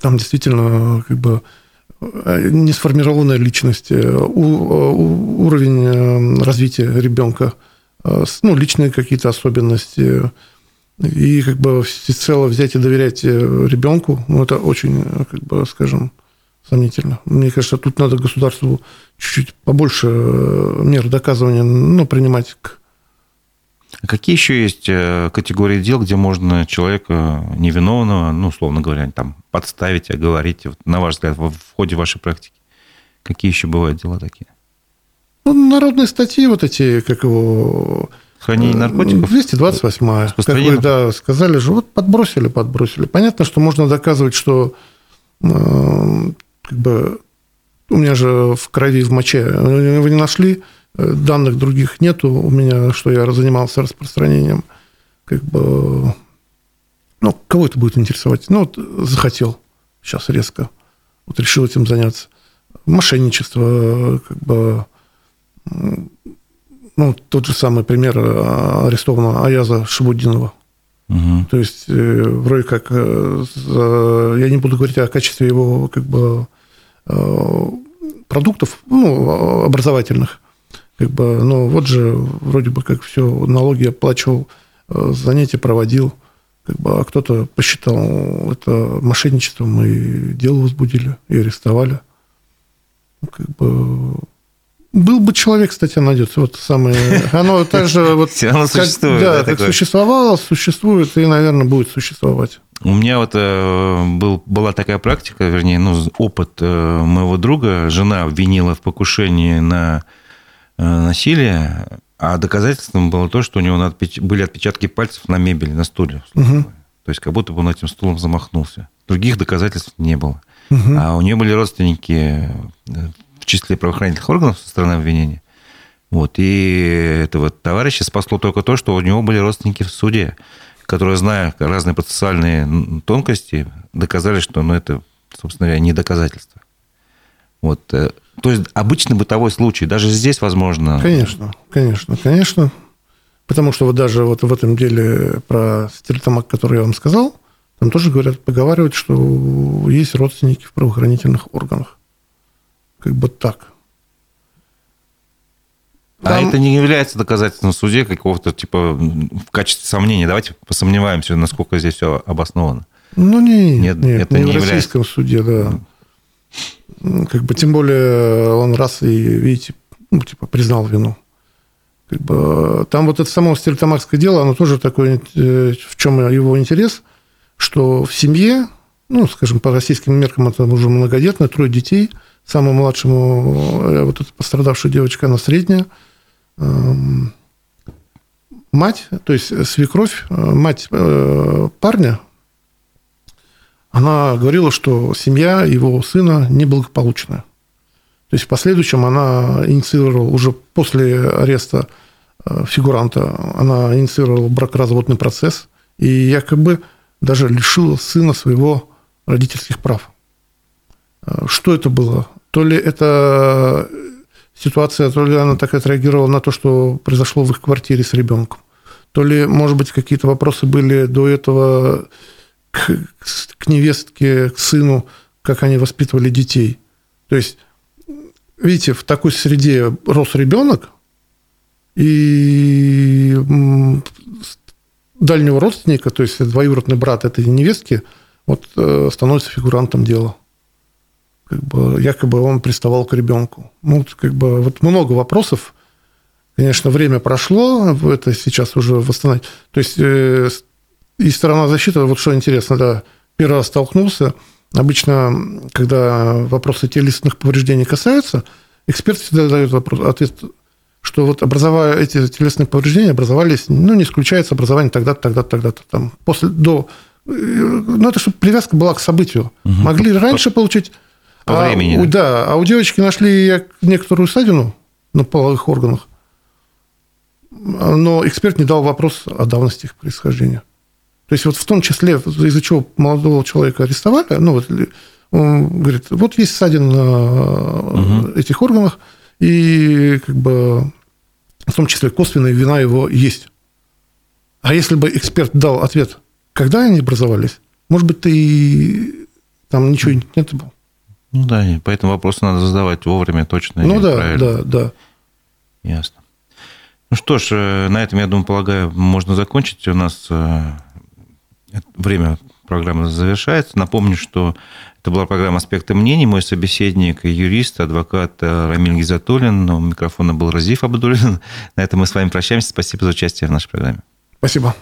[SPEAKER 2] там действительно как бы Э, несформированная личность, э, уровень э, развития ребенка, ну, личные какие-то особенности. И как бы всецело взять и доверять ребенку, ну, это очень, как бы, скажем, сомнительно. Мне кажется, тут надо государству чуть-чуть побольше мер доказывания ну, принимать к
[SPEAKER 1] а какие еще есть э, категории дел, где можно человека невиновного, ну, условно говоря, там, подставить, оговорить, вот, на ваш взгляд, в, ходе вашей практики? Какие еще бывают дела такие?
[SPEAKER 2] Ну, народные статьи вот эти, как его...
[SPEAKER 1] Хранение наркотиков?
[SPEAKER 2] 228-я. Как вы, да, сказали же, вот подбросили, подбросили. Понятно, что можно доказывать, что э, как бы у меня же в крови, в моче, вы не нашли, Э, данных других нету у меня, что я занимался распространением. Как бы, ну, кого это будет интересовать? Ну, вот захотел сейчас резко, вот решил этим заняться. Мошенничество, как бы, ну, тот же самый пример э, арестованного Аяза Шабудинова. Угу. То есть, э, вроде как, я не буду говорить о качестве его, как бы, продуктов, ну, образовательных, как бы, ну, вот же вроде бы как все, налоги оплачивал, э, занятия проводил, как бы, а кто-то посчитал это мошенничеством и дело возбудили, и арестовали. Ну, как бы, был бы человек, кстати, найдется. Вот самое. Оно также вот
[SPEAKER 1] Все равно существует.
[SPEAKER 2] Да, как существовало, существует и, наверное, будет существовать.
[SPEAKER 1] У меня вот э, был, была такая практика, вернее, ну, опыт э, моего друга. Жена обвинила в покушении на насилия, а доказательством было то, что у него были отпечатки пальцев на мебели, на стуле. Угу. То есть как будто бы он этим стулом замахнулся. Других доказательств не было. Угу. А у нее были родственники э, в числе правоохранительных органов со стороны обвинения. Вот. И этого товарища спасло только то, что у него были родственники в суде, которые, зная разные процессуальные тонкости, доказали, что ну, это, собственно говоря, не доказательство. Вот. То есть обычный бытовой случай, даже здесь возможно.
[SPEAKER 2] Конечно, конечно, конечно. Потому что вот даже вот в этом деле про стерлитамак, который я вам сказал, там тоже говорят, поговаривают, что есть родственники в правоохранительных органах. Как бы так.
[SPEAKER 1] А там... А это не является доказательством в суде какого-то типа в качестве сомнения. Давайте посомневаемся, насколько здесь все обосновано.
[SPEAKER 2] Ну, не, нет, нет это не, не в является... российском суде, да. Как бы, тем более он раз и, видите, ну, типа, признал вину. Как бы, там вот это само стерлитамакское дело, оно тоже такое, э, в чем его интерес, что в семье, ну, скажем, по российским меркам это уже многодетно, трое детей, самому младшему, э, вот эта пострадавшая девочка, она средняя, эм, мать, то есть свекровь, э, мать парня, она говорила, что семья его сына неблагополучная. То есть в последующем она инициировала, уже после ареста э, фигуранта, она инициировала бракоразводный процесс и якобы даже лишила сына своего родительских прав. Э, что это было? То ли это ситуация, то ли она так отреагировала на то, что произошло в их квартире с ребенком, то ли, может быть, какие-то вопросы были до этого к, к невестке, к сыну, как они воспитывали детей. То есть, видите, в такой среде рос ребенок, и дальнего родственника, то есть двоюродный брат этой невестки, вот э, становится фигурантом дела. Как бы, якобы он приставал к ребенку. Ну, вот, как бы, вот много вопросов. Конечно, время прошло, это сейчас уже восстановить. То есть э, и сторона защиты, вот что интересно, да, первый раз столкнулся. Обычно, когда вопросы телесных повреждений касаются, эксперт всегда дает вопрос, ответ, что вот образовая эти телесные повреждения образовались, ну, не исключается образование тогда-то, тогда-то, тогда-то. Там, после, до ну, это чтобы привязка была к событию. Угу. Могли раньше получить...
[SPEAKER 1] По а, времени.
[SPEAKER 2] Да, а у девочки нашли некоторую ссадину на половых органах, но эксперт не дал вопрос о давности их происхождения. То есть вот в том числе, из-за чего молодого человека арестовали, ну вот он говорит, вот есть ссадин на угу. этих органах, и как бы в том числе косвенная вина его есть. А если бы эксперт дал ответ, когда они образовались, может быть, ты там ничего нет было.
[SPEAKER 1] Ну да, поэтому вопросы надо задавать вовремя, точно.
[SPEAKER 2] Ну да, правильно. да, да.
[SPEAKER 1] Ясно. Ну что ж, э, на этом, я думаю, полагаю, можно закончить. У нас э, время программы завершается. Напомню, что это была программа «Аспекты мнений». Мой собеседник, юрист, адвокат э, Рамиль Гизатуллин. У микрофона был Разиф Абдулин. На этом мы с вами прощаемся. Спасибо за участие в нашей программе.
[SPEAKER 2] Спасибо.